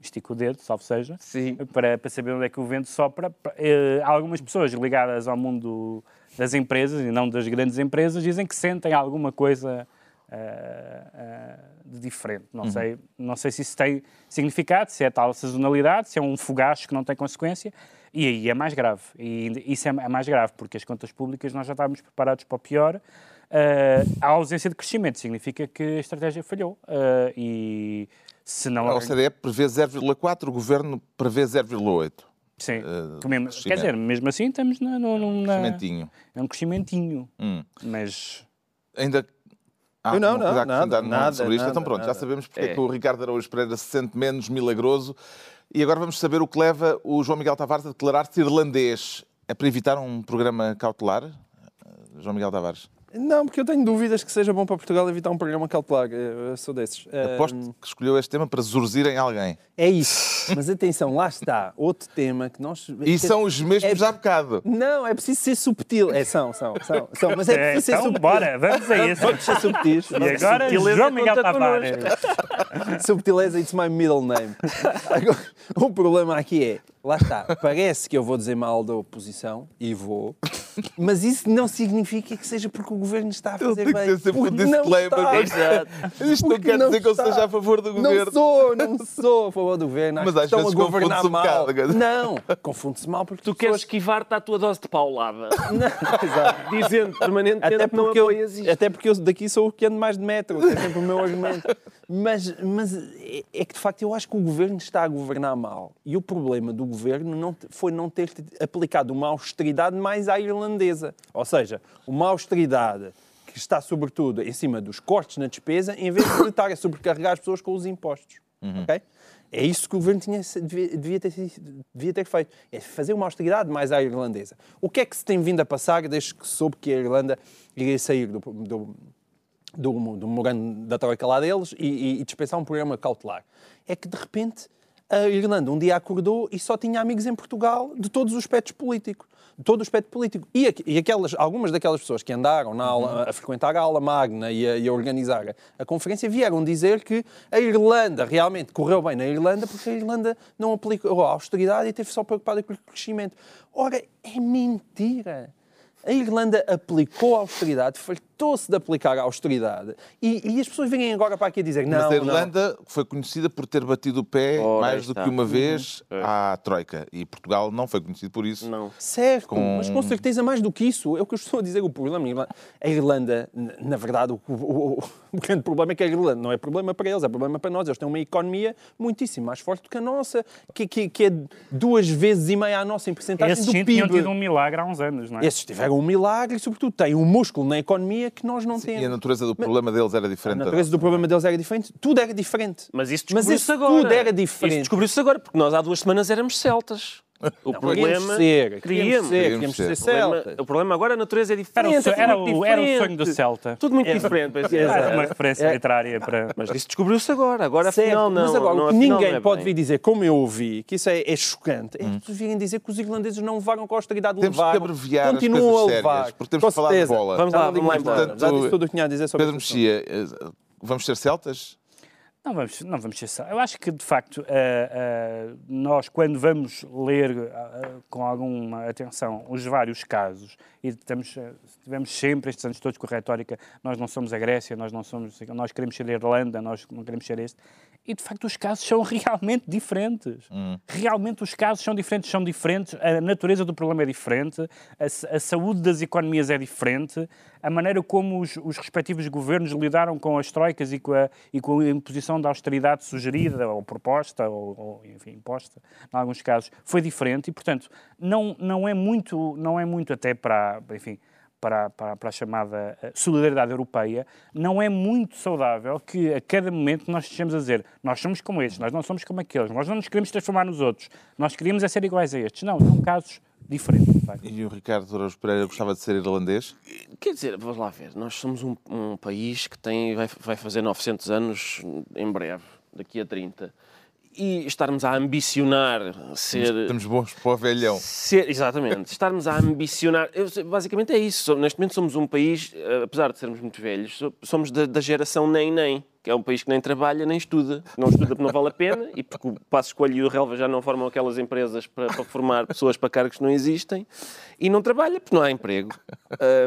estica o dedo, salvo seja, Sim. para, para saber onde é que o vento sopra. Eh, Há algumas pessoas ligadas ao mundo das empresas e não das grandes empresas dizem que sentem alguma coisa eh, eh, de diferente. Não, sei, não sei se isso tem significado, se é tal sazonalidade, se é um fogacho que não tem consequência. E aí é mais grave. E isso é é mais grave, porque as contas públicas nós já estávamos preparados para o pior. Eh, a ausência de crescimento significa que a estratégia falhou. Eh, e se não. A OCDE prevê 0,4, o governo prevê 0,8. Sim. que mesmo- quer dizer, mesmo assim estamos na, no- na- Crescimentinho. é um crescimentinho. Hum. Mas Ainda. Há Eu não, não, coisa a acrescentar nada, nada, sobre isto? então nada, pronto, já nada. sabemos porque é. É. que o Ricardo Araújo Pereira se sente menos milagroso. E agora vamos saber o que leva o João Miguel Tavares a declarar-se irlandês. É para evitar um programa cautelar? João Miguel Tavares. Não, porque eu tenho dúvidas que seja bom para Portugal evitar um programa cautelar. Eu sou desses. Aposto que escolheu este tema para zurzir em alguém. É isso. Mas atenção, lá está. Outro tema que nós. E são os mesmos É- há bocado. Não, é preciso ser subtil. É, são, são, são. são mas é É, preciso ser então, subtil. bora, vamos a isso. Vamos ser subtis. E agora, subtileza João Miguel Tavares. Subtileza, it's my middle name. Agora, o problema aqui é, lá está, parece que eu vou dizer mal da oposição, e vou, mas isso não significa que seja porque o governo está a fazer tem que bem. ter sempre um Porque não disclaimer. está. Exato. Isto não quer não dizer que eu seja a favor do Não governo. sou, não sou a favor do governo. Acho Mas que às estão vezes a governar confunde-se um mal. bocado. Não, confunde-se mal porque Tu queres esquivar-te à tua dose de paulada, [LAUGHS] Não, exato. dizendo permanentemente Até que não porque, eu, apoias isto. até porque eu daqui sou o que ando mais de metro, que é sempre o meu argumento. Mas, mas é, é que, de facto, eu acho que o governo está a governar mal. E o problema do governo não, foi não ter aplicado uma austeridade mais à irlandesa. Ou seja, uma austeridade que está, sobretudo, em cima dos cortes na despesa, em vez de estar a sobrecarregar as pessoas com os impostos. Ok? É isso que o governo tinha, devia, devia ter, devia ter feito. É fazer uma austeridade mais à irlandesa. O que é que se tem vindo a passar desde que soube que a Irlanda iria sair do, do, do, do da troika lá deles e, e, dispensar um programa cautelar? É que, de repente, a Irlanda um dia acordou e só tinha amigos em Portugal de todos os aspectos políticos. De todo o aspecto político. E, e aquelas, algumas daquelas pessoas que andaram na aula, a frequentar a aula magna e a, e a organizar a, a conferência vieram dizer que a Irlanda realmente correu bem na Irlanda porque a Irlanda não aplicou a austeridade e esteve só preocupada com o crescimento. Ora, é mentira. A Irlanda aplicou a austeridade, fartou-se de aplicar a austeridade e, e as pessoas vêm agora para aqui dizer não, Mas a não. Irlanda foi conhecida por ter batido o pé Ora, mais do que uma vez à Troika. E Portugal não foi conhecido por isso. Não. Certo, Com- mas com certeza mais do que isso. É o que eu estou a dizer. O problema, a Irlanda, na verdade, o, o- o- o [LAUGHS] grande problema é que a Irlanda não é problema para eles, é problema para nós. Eles têm uma economia muitíssimo mais forte do que a nossa, que, que, que é duas vezes e meia a nossa em porcentagem Esses do PIB. tido um milagre há uns anos, não é? Esses tiveram um milagre e, sobretudo, têm um músculo na economia que nós não E a temos. natureza do problema deles era A diferente. da natureza do problema deles era diferente, tudo era diferente. Mas isso Mas descobriu-se isso agora. tudo era Isso diferente. descobriu-se agora, porque nós há duas semanas éramos celtas. O Não, problema... ser, queríamos Queríamos. ser, Queríamos queríamos ser. ser O problema, celtas. o problema agora, a natureza é Era diferente. o, sonho, é era, o, era o sonho do Celta. Tudo muito diferente. pois é. Era uma referência É. literária para. Mas isso descobriu-se agora. Agora, Certo, afinal, não. mas agora, não, o que afinal, ninguém não é pode vir dizer, como eu ouvi, que isso é, é chocante, é que virem dizer que os irlandeses não levaram com a austeridade Temos que levaram, abreviar as continuam coisas a sérias, levar. porque temos Com que falar de bola. Vamos lá, vamos lá. Já disse tudo o que tinha a dizer sobre Pedro. Mexia, eh, vamos ser celtas? Não vamos, não vamos ser. Eu acho que, de facto, eh, eh, nós, quando vamos ler eh, com alguma atenção os vários casos, e estamos, tivemos sempre estes anos todos com a retórica, nós não somos a Grécia, nós não somos, nós queremos ser a Irlanda, nós não queremos ser este. E, de facto, os casos são [LAUGHS] realmente diferentes. Realmente os casos são diferentes, são diferentes, a natureza do problema é diferente, a, a saúde das economias é diferente, a maneira como os, os respectivos governos lidaram com as troicas e com a, e com a imposição da austeridade sugerida ou proposta, ou, ou, enfim, imposta, em alguns casos, foi diferente e, portanto, não, não, é, muito, não é muito até para, enfim, para, para, para a chamada eh, solidariedade europeia, não é muito saudável que a cada momento nós estejamos a dizer nós somos como estes, nós não somos como aqueles, nós não nos queremos transformar nos outros, nós queríamos é ser iguais a estes. Não, são casos diferentes. E o Ricardo Araújo Pereira gostava de ser irlandês? Quer dizer, vamos lá ver, nós somos um, um país que tem, vai, vai fazer 900 anos em breve, daqui a 30. E estarmos a ambicionar ser. Estamos bons para o velhão. Ser, exatamente. Estarmos a ambicionar. Eu, basicamente é isso. Neste momento somos um país, eh, apesar de sermos muito velhos, somos da, da geração nem-nem que é um país que nem trabalha nem estuda. Não estuda porque não vale a pena e porque o Passo Escolho e o Relva já não formam aquelas empresas para, para, formar pessoas para cargos que não existem e não trabalha porque não há emprego.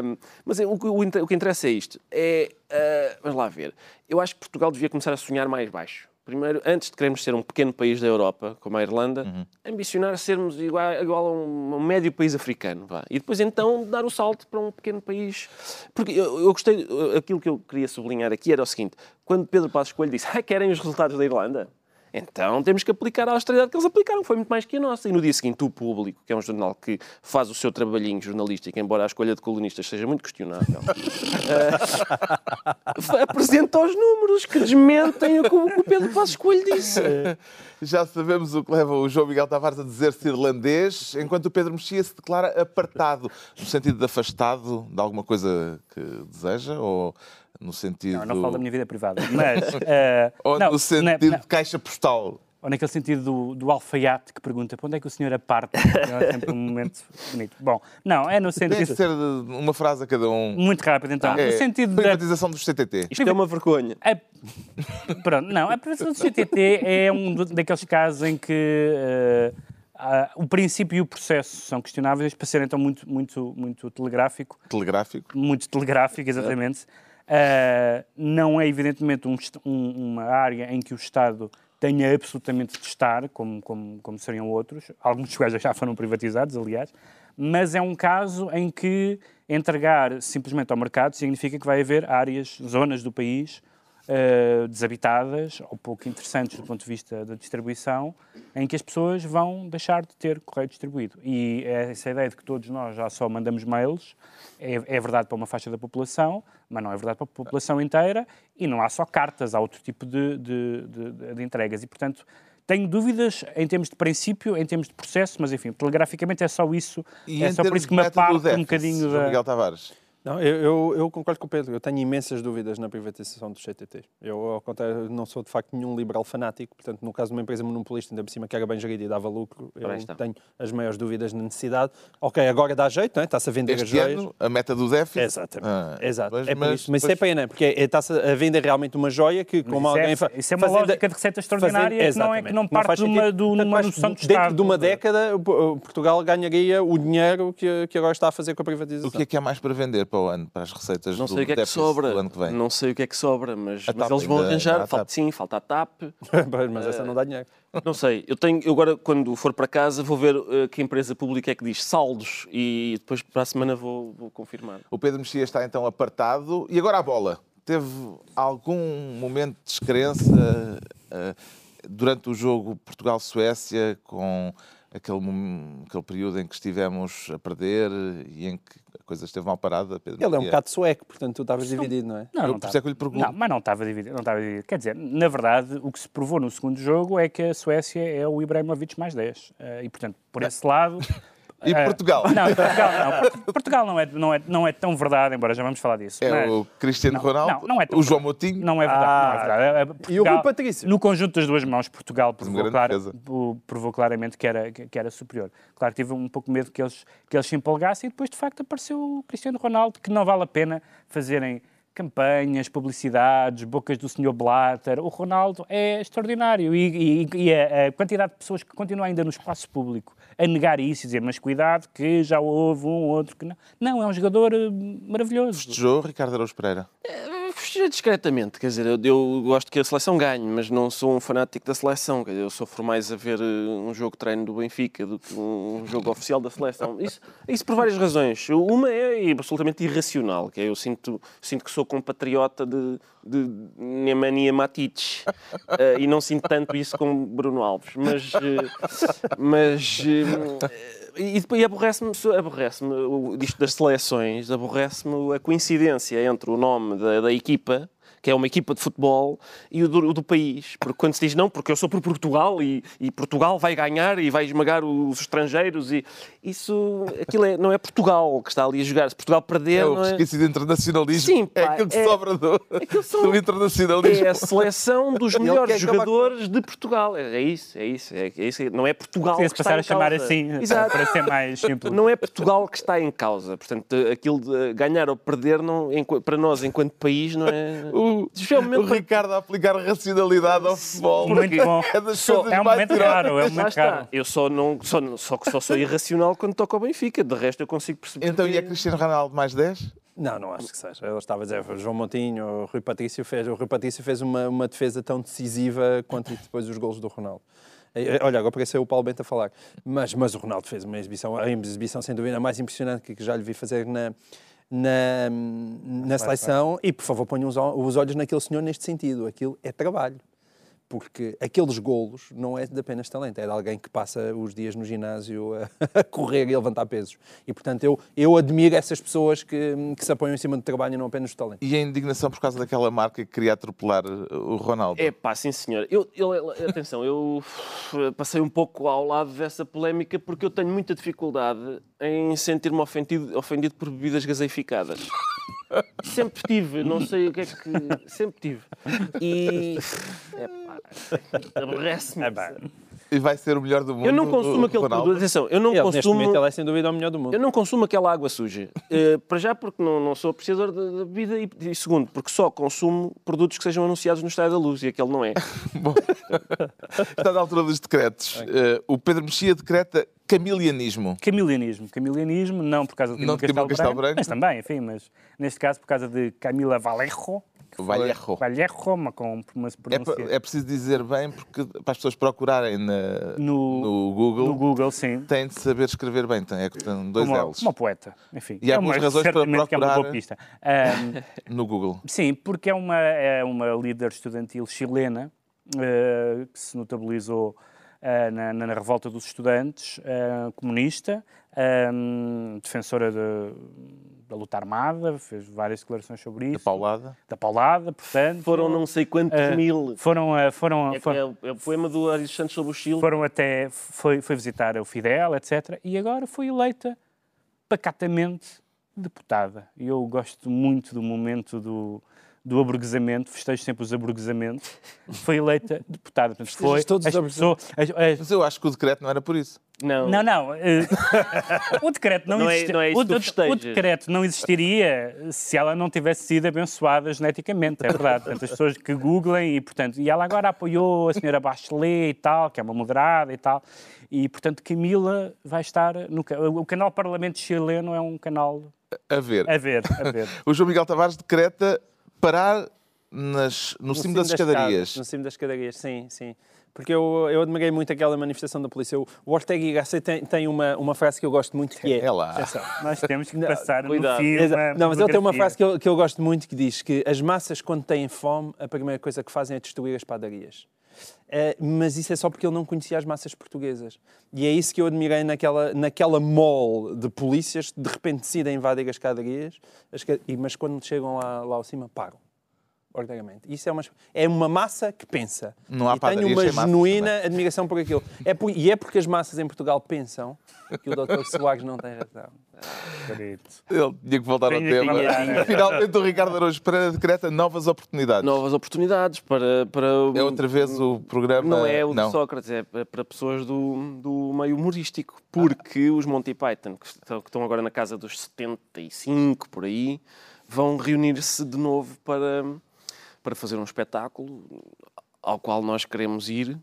Um, mas o, o, o, que interessa é isto. É, uh, vamos lá ver. Eu acho que Portugal devia começar a sonhar mais baixo. Primeiro, antes de queremos ser um pequeno país da Europa, como a Irlanda, uhum. ambicionar sermos igual, igual a um, um, médio país africano. Vá. E depois, então, dar o salto para um pequeno país. Porque eu, eu, gostei, aquilo que eu queria sublinhar aqui era o seguinte: quando Pedro Passos Coelho disse, ah, querem os resultados da Irlanda? Então temos que aplicar a austeridade que eles aplicaram, foi muito mais que a nossa. E no dia seguinte, o Público, que é um jornal que faz o seu trabalhinho jornalístico, embora a escolha de colunistas seja muito questionável, uh, [LAUGHS] apresenta os números que desmentem o que o Pedro Passos Coelho disse. Já sabemos o que leva o João Miguel Tavares a dizer-se irlandês, enquanto o Pedro Mexia se declara apartado, no sentido de afastado de alguma coisa que deseja, ou no sentido... Não, não falo da minha vida privada, mas... Uh, [LAUGHS] Ou não, no sentido não, de caixa postal. Ou naquele sentido do, do alfaiate que pergunta para onde é que o senhor aparte? É sempre um momento bonito. Bom, não, é no sentido... Tem que ser uma frase a cada um. Muito rápido, então. É, no sentido privatização da... dos CTT. Isto é uma vergonha. É... Pronto, não, a privatização dos CTT é um daqueles casos em que... Uh, Uh, o princípio e o processo são questionáveis para ser então muito, muito, muito telegráfico. Telegráfico? Muito telegráfico, exatamente. Uh, não é, evidentemente, um, um, uma área em que o Estado tenha absolutamente de estar, como, como, como seriam outros. Alguns dos quais já foram privatizados, aliás. Mas é um caso em que entregar simplesmente ao mercado significa que vai haver áreas, zonas do país uh, desabitadas ou pouco interessantes do ponto de vista da distribuição, em que as pessoas vão deixar de ter correio distribuído. E é essa ideia de que todos nós já só mandamos mails é, é verdade para uma faixa da população, mas não é verdade para a população inteira, e não há só cartas, há outro tipo de, de, de, de entregas. E, portanto, tenho dúvidas em termos de princípio, em termos de processo, mas enfim, telegraficamente é só isso. E é só por isso que me aparto um bocadinho da. Miguel Tavares. Não, eu, eu, eu, concordo com o Pedro. Eu tenho imensas dúvidas na privatização dos CTT. Eu, ao contrário, não sou de facto nenhum liberal fanático. Portanto, no caso de uma empresa monopolista, ainda por cima que era bem gerida e dava lucro, eu tenho as maiores dúvidas na necessidade. Ok, agora dá jeito, é? está-se a vender este as joias. Ano, a meta do déficit. Exatamente. Ah, Exato. Mas, é por isso. Mas, mas isso é pena, porque é, está-se a vender realmente uma joia que, como isso alguém é, Isso é uma fazendo, lógica de receita extraordinária fazendo, que, não é, que não parte não de uma, de uma noção de Dentro de uma década, Portugal ganharia o dinheiro que, que agora está a fazer com a privatização. O que é que há mais para vender para o ano, para as receitas? não sei o que é que sobra. do ano que vem. Não sei o que é que sobra, mas, mas eles vão arranjar. Falta, sim, falta a TAP. [LAUGHS] mas essa não dá dinheiro. Não sei. Eu tenho, eu agora, quando for para casa, vou ver uh, que empresa pública é que diz saldos e depois para a semana vou, vou confirmar. O Pedro Mexia está então apartado. E agora a bola. Teve algum momento de descrença uh, durante o jogo Portugal-Suécia com aquele, aquele período em que estivemos a perder e em que coisa esteve mal parada. Pedro Ele é um bocado sueco, portanto tu estavas dividido, não é? Não, não por isso é que eu lhe pergunto. Não, mas não estava dividido, não estava dividido. Quer dizer, na verdade, o que se provou no segundo jogo é que a Suécia é o Ibrahimovic mais 10. Eh, e, portanto, por esse lado... [LAUGHS] E uh, Portugal? Não, [LAUGHS] Portugal não. Portugal não é, não, é, não é tão verdade, embora já vamos falar disso. É mas... o Cristiano Ronaldo? Não, não é o João Moutinho? Não é verdade. Ah, não é verdade. Portugal, e o Rui Patrício? No conjunto das duas mãos, Portugal provou, clar, provou claramente que era, que era superior. Claro que tive um pouco medo que eles, que eles se empolgassem e depois, de facto, apareceu o Cristiano Ronaldo, que não vale a pena fazerem campanhas, publicidades, bocas do Sr. Blatter. O Ronaldo é extraordinário e, e, e a, a, quantidade de pessoas que continuam ainda no espaço público a negar isso e dizer, mas cuidado que já houve um outro que não. Não, é um jogador eh, maravilhoso. Festejou Ricardo Araújo Pereira? É, discretamente, quer dizer, eu, eu, gosto que a seleção ganhe, mas não sou um fanático da seleção. Dizer, eu sofro mais a ver eh, um jogo de treino do Benfica do que um jogo oficial da seleção. Isso, isso por várias razões. Uma é absolutamente irracional, que é eu sinto, sinto que sou compatriota de, de Nemanja Matic uh, e não sinto tanto isso como Bruno Alves. Mas, uh, mas uh, e, e aborrece-me aborrece isto das seleções, aborrece-me a coincidência entre o nome da, da equipa que é uma equipa de futebol, e o do, o do país. Porque quando se diz não, porque eu sou por Portugal e, e Portugal vai ganhar e vai esmagar os estrangeiros, e isso, aquilo é, não é Portugal que está ali a jogar. Se Portugal perder, É o não é... resquício de internacionalismo. Sim, é pá, aquilo que é- sobra do, aquilo são- do internacionalismo. É a seleção dos [LAUGHS] melhores quer acabar jogadores de Portugal. É é isso, é isso. É, é isso. Não é Portugal que está passar em a chamar causa. assim, [LAUGHS] Exato. para ser mais simples. Não é Portugal que está em causa. Portanto, aquilo de ganhar ou perder, não, para nós, enquanto país, não é. [LAUGHS] O, Especialmente o Ricardo a aplicar racionalidade ao futebol. Muito bom. [LAUGHS] É das Só- É um momento raro, é um momento raro. Eu só, não, só, só, só sou irracional quando toco ao Benfica. De resto, eu consigo perceber. Então, e é Cristiano Ronaldo mais 10? Não, não acho que seja. Ele estava a dizer, o João Montinho, o Rui Patrício fez, o Rui Patrício fez uma, uma defesa tão decisiva quanto depois os golos do Ronaldo. Olha, agora pareceu o Paulo Bento a falar. Mas, mas o Ronaldo fez uma exibição, a exibição sem dúvida mais impressionante que já lhe vi fazer na, na, na seleção. E, por favor, ponham os, os olhos naquele senhor neste sentido. Aquilo é trabalho. Porque aqueles golos não é de apenas talento, é de alguém que passa os dias no ginásio [LAUGHS] a, correr e a levantar pesos. E, portanto, eu, eu admiro essas pessoas que, que se apoiam em cima do trabalho e não apenas do talento. E a indignação por causa daquela marca que queria atropelar uh, o Ronaldo. É pá, sim senhor. Eu, eu- atenção, eu uf, passei um pouco ao lado dessa polémica porque eu tenho muita dificuldade em sentir-me ofendido, ofendido por bebidas gaseificadas. Sempre tive, não sei o que é que. Sempre tive. E. É pá, aborrece-me. É pá. E vai ser o melhor do mundo. Eu não o consumo aquele Ronaldo. produto. Atenção, eu não Ele, neste consumo. momento, ele é sem dúvida o melhor do mundo. Eu não consumo aquela água suja. Eh, para já, porque não, não sou apreciador da, da bebida. E, e segundo, porque só consumo produtos que sejam anunciados no Estádio da Luz e aquele não é. [LAUGHS] Está na altura dos decretos. Uh, o Pedro Mexia decreta camilianismo. Camilianismo. Camilianismo, não por causa de Não de Camilo Castelo Castelo Branco, Branco. mas também, enfim, mas neste caso por causa de Camila foi- Vallejo. Vallejo, mas com uma É, pronúncia... pa- é preciso dizer bem, porque para as pessoas procurarem na- No- no Google, No Google, sim. têm de saber escrever bem. Tem, é, que tem dois Como, L's como poeta, enfim. E há é uma, boas razões para que é uma boa procurar- pista. Ahm, [LAUGHS] no Google. Sim, porque é uma, é uma líder estudantil chilena eh, que se notabilizou na, na revolta dos estudantes, eh, comunista, ehm, defensora de- da luta armada, fez várias declarações sobre Da isso. paulada. Da paulada, portanto. Foram não sei quantos eh, mil. Foram, eh, foram, É, foram, é, é o poema do Aris Santos sobre o Chile. foram até, foi, foi visitar o Fidel, etc. E agora foi eleita pacatamente deputada. E eu gosto muito do momento do, do aburguesamento, festejo sempre os aburguesamentos. Foi eleita deputada. Portanto, foi, todos os as pessoas, as- as- Mas eu acho que o decreto não era por isso. Não. não, não. eh, o decreto não, Não é- não é isso o, o- decreto não existiria se ela não tivesse sido abençoada geneticamente, é verdade. Portanto, as pessoas que googlem e, portanto, e ela agora apoiou a senhora Bachelet e tal, que é uma moderada e tal. E, portanto, Camila vai estar no o canal Parlamento chileno é um canal A ver. a ver, a ver. [LAUGHS] O João Miguel Tavares decreta parar nas, no, cimo das escadarias. escadas, no cimo das escadarias, sim, sim. Porque eu, eu admirei muito aquela manifestação da polícia. O Ortega y Gasset tem, tem uma, uma frase que eu gosto muito que é... É lá. [LAUGHS] Nós temos que Não, passar no cuidado. filme. Não, mas ele tem uma frase que eu, que eu gosto muito que diz que as massas, quando têm fome, a primeira coisa que fazem é destruir as padarias. Eh, mas isso é só porque ele não conhecia as massas portuguesas. E é isso que eu admirei naquela, naquela mall de polícias, de repente decidem invadir as escadarias, as mas quando chegam lá, lá ao cima, param. Organicamente. Isso é uma, é uma massa que pensa. Não há e tenho uma genuína admiração por aquilo. É por- e é porque as massas em Portugal pensam que o Dr. Soares não tem razão. Ele tinha que voltar ao tema. Finalmente o Ricardo Araújo Pereira decreta novas oportunidades. Novas oportunidades para. para É outra vez o programa. Não é o de não. Sócrates, é para pessoas do, do meio humorístico. Porque os Monty Python, que estão, que estão agora na casa dos 75 por aí, vão reunir-se de novo para, para fazer um espetáculo ao qual nós queremos ir.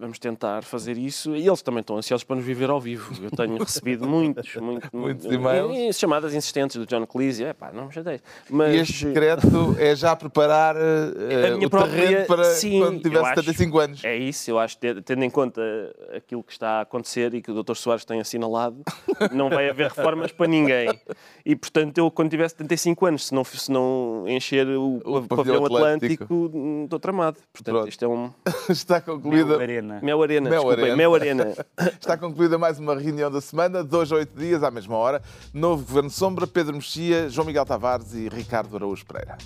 Vamos tentar fazer isso. E eles também estão ansiosos para nos viver ao vivo. Eu tenho recebido muitos, [LAUGHS] muito, Muitos muito- e-mails. e chamadas insistentes do John Cleese. É pá, não me chateias. Mas E este decreto é já preparar eh, A minha o própria- terreno para sim, quando tiver acho. 75 anos. É isso, eu acho, te- tendo em conta aquilo que está a acontecer e que o Dr. Soares tem assinalado, [LAUGHS] não vai haver reformas para ninguém. E, portanto, eu, quando tiver 75 anos, se não, se não encher o, O pavilhão pavilhão atlântico, atlântico, hum, estou tramado. Portanto, Pronto. isto é um... [LAUGHS] Está concluída, Arena. Mel Arena, Mel desculpem, Arena. Mel Arena. [LAUGHS] está concluída mais uma reunião da semana, de hoje a oito dias, à mesma hora. Novo Governo Sombra, Pedro Mexia, João Miguel Tavares e Ricardo Araújo Pereira.